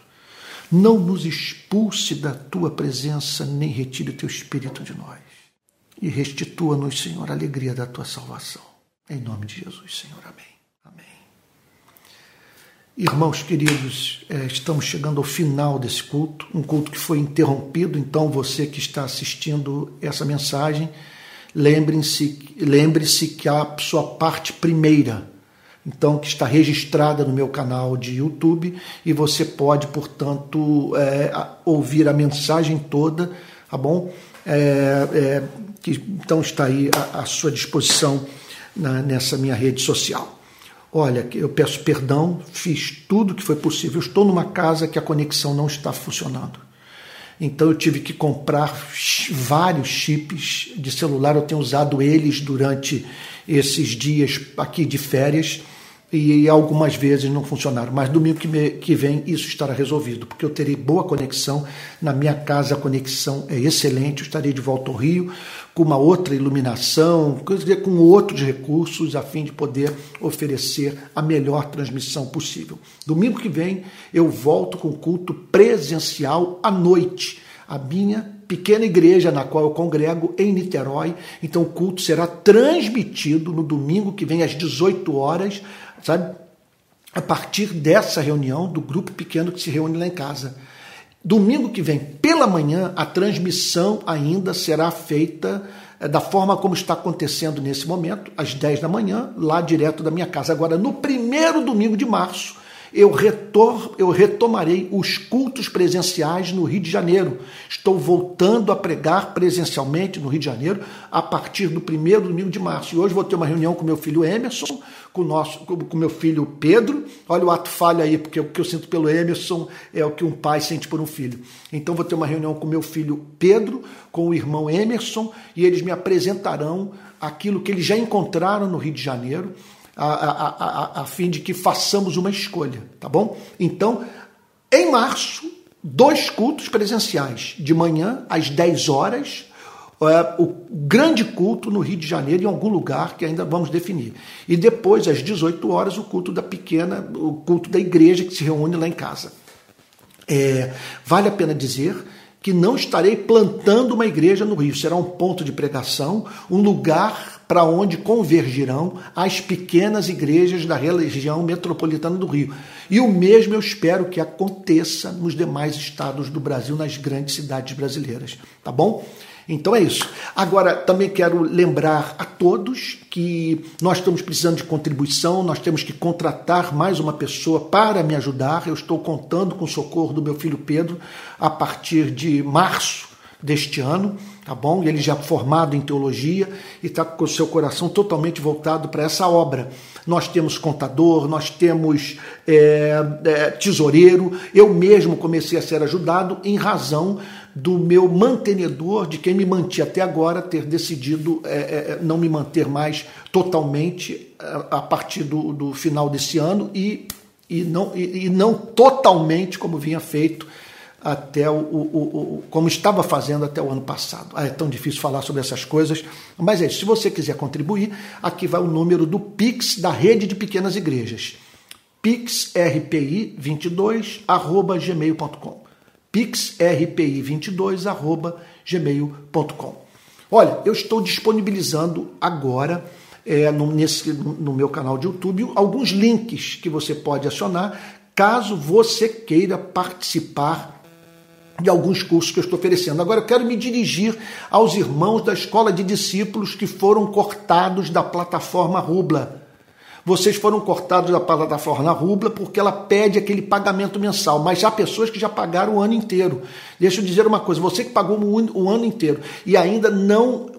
Não nos expulse da tua presença, nem retire o teu espírito de nós. E restitua-nos, Senhor, a alegria da tua salvação. Em nome de Jesus, Senhor. Amém. Irmãos queridos, é, estamos chegando ao final desse culto, um culto que foi interrompido, então você que está assistindo essa mensagem lembre-se lembre que a sua parte primeira, então que está registrada no meu canal de YouTube e você pode, portanto, é, ouvir a mensagem toda, tá bom? É, é, que, então está aí à, à sua disposição na, nessa minha rede social. Olha, eu peço perdão, fiz tudo que foi possível. Estou numa casa que a conexão não está funcionando. Então eu tive que comprar vários chips de celular. Eu tenho usado eles durante esses dias aqui de férias e algumas vezes não funcionaram. Mas domingo que, que vem isso estará resolvido, porque eu terei boa conexão. Na minha casa a conexão é excelente. Eu estarei de volta ao Rio com uma outra iluminação, com outros recursos a fim de poder oferecer a melhor transmissão possível. Domingo que vem eu volto com culto presencial à noite. A minha pequena igreja na qual eu congrego em Niterói. Então o culto será transmitido no domingo que vem às 18 horas, sabe? A partir dessa reunião do grupo pequeno que se reúne lá em casa. Domingo que vem, pela manhã, a transmissão ainda será feita é, da forma como está acontecendo nesse momento, às 10 da manhã, lá direto da minha casa. Agora, no primeiro domingo de março, eu, retor, eu retomarei os cultos presenciais no Rio de Janeiro. Estou voltando a pregar presencialmente no Rio de Janeiro a partir do primeiro domingo de março. E hoje vou ter uma reunião com meu filho Emerson, com o nosso, com meu filho Pedro. Olha o ato falho aí, porque o que eu sinto pelo Emerson é o que um pai sente por um filho. Então vou ter uma reunião com meu filho Pedro, com o irmão Emerson, e eles me apresentarão aquilo que eles já encontraram no Rio de Janeiro a, a, a, a fim de que façamos uma escolha, tá bom? Então, em março, dois cultos presenciais, de manhã às 10 horas, é, o grande culto no Rio de Janeiro, em algum lugar que ainda vamos definir. E depois, às 18 horas, o culto da pequena, o culto da igreja que se reúne lá em casa. É, vale a pena dizer que não estarei plantando uma igreja no Rio, será um ponto de pregação, um lugar para onde convergirão as pequenas igrejas da região metropolitana do Rio. E o mesmo eu espero que aconteça nos demais estados do Brasil, nas grandes cidades brasileiras, tá bom? Então é isso. Agora, também quero lembrar a todos que nós estamos precisando de contribuição, nós temos que contratar mais uma pessoa para me ajudar. Eu estou contando com o socorro do meu filho Pedro a partir de março deste ano tá bom? Ele já formado em teologia e está com o seu coração totalmente voltado para essa obra. Nós temos contador, nós temos é, é, tesoureiro. Eu mesmo comecei a ser ajudado em razão do meu mantenedor, de quem me mantinha até agora, ter decidido é, é não me manter mais totalmente é, a partir do, do final desse ano e, e, não, e, e não totalmente como vinha feito até o, o, o, como estava fazendo até o ano passado. Ah, é tão difícil falar sobre essas coisas, mas é isso. Se você quiser contribuir, aqui vai o número do Pix da rede de pequenas igrejas. pixrpi22@gmail.com. pixrpi22@gmail.com. Olha, eu estou disponibilizando agora é, no, nesse, no meu canal de YouTube alguns links que você pode acionar caso você queira participar de alguns cursos que eu estou oferecendo. Agora eu quero me dirigir aos irmãos da escola de discípulos que foram cortados da plataforma Rubla. Vocês foram cortados da plataforma Rubla porque ela pede aquele pagamento mensal, mas há pessoas que já pagaram o ano inteiro. Deixa eu dizer uma coisa: você que pagou o ano inteiro e ainda não,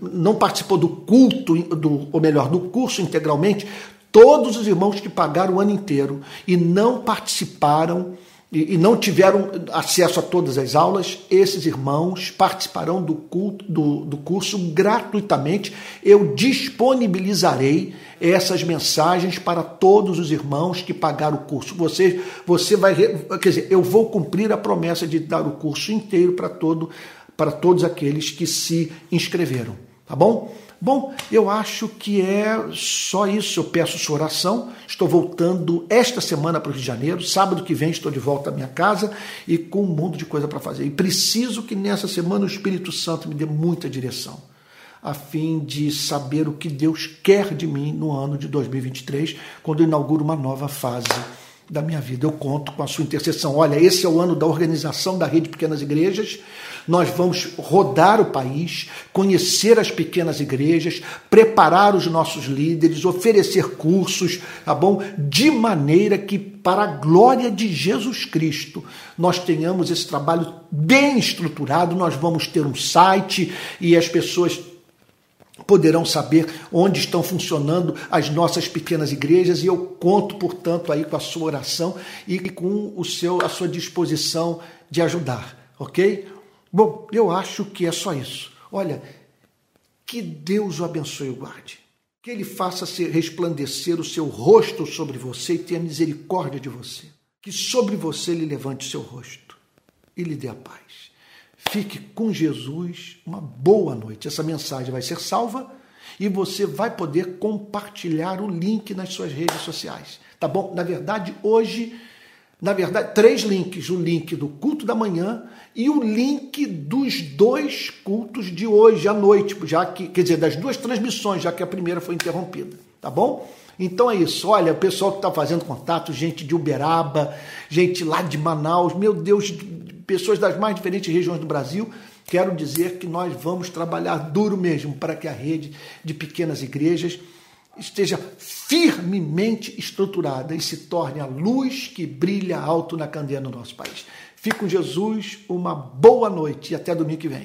não participou do culto, do, ou melhor, do curso integralmente, todos os irmãos que pagaram o ano inteiro e não participaram e, e, não tiveram acesso a todas as aulas, esses irmãos participarão do, culto, do, do curso gratuitamente. Eu disponibilizarei essas mensagens para todos os irmãos que pagaram o curso. Você, você vai, quer dizer, eu vou cumprir a promessa de dar o curso inteiro para todo, para todos aqueles que se inscreveram, tá bom? Bom, eu acho que é só isso. Eu peço sua oração. Estou voltando esta semana para o Rio de Janeiro. Sábado que vem estou de volta à minha casa e com um mundo de coisa para fazer. E preciso que nessa semana o Espírito Santo me dê muita direção, a fim de saber o que Deus quer de mim no ano de 2023, quando eu inauguro uma nova fase da minha vida. Eu conto com a sua intercessão. Olha, esse é o ano da organização da rede Pequenas Igrejas. Nós vamos rodar o país, conhecer as pequenas igrejas, preparar os nossos líderes, oferecer cursos, tá bom? De maneira que, para a glória de Jesus Cristo, nós tenhamos esse trabalho bem estruturado. Nós vamos ter um site e as pessoas poderão saber onde estão funcionando as nossas pequenas igrejas e eu conto, portanto, aí com a sua oração e com o seu a sua disposição de ajudar, OK? Bom, eu acho que é só isso. Olha, que Deus o abençoe e o guarde. Que ele faça resplandecer o seu rosto sobre você e tenha misericórdia de você. Que sobre você ele levante o seu rosto e lhe dê a paz. Fique com Jesus, uma boa noite. Essa mensagem vai ser salva e você vai poder compartilhar o link nas suas redes sociais. Tá bom? Na verdade, hoje, na verdade, três links: o link do culto da manhã e o link dos dois cultos de hoje à noite, já que, quer dizer, das duas transmissões, já que a primeira foi interrompida. Tá bom? Então é isso. Olha, o pessoal que está fazendo contato, gente de Uberaba, gente lá de Manaus, meu Deus, pessoas das mais diferentes regiões do Brasil. quero dizer que nós vamos trabalhar duro mesmo para que a rede de pequenas igrejas esteja firmemente estruturada e se torne a luz que brilha alto na candeia no nosso país. Fique com Jesus, uma boa noite e até domingo que vem.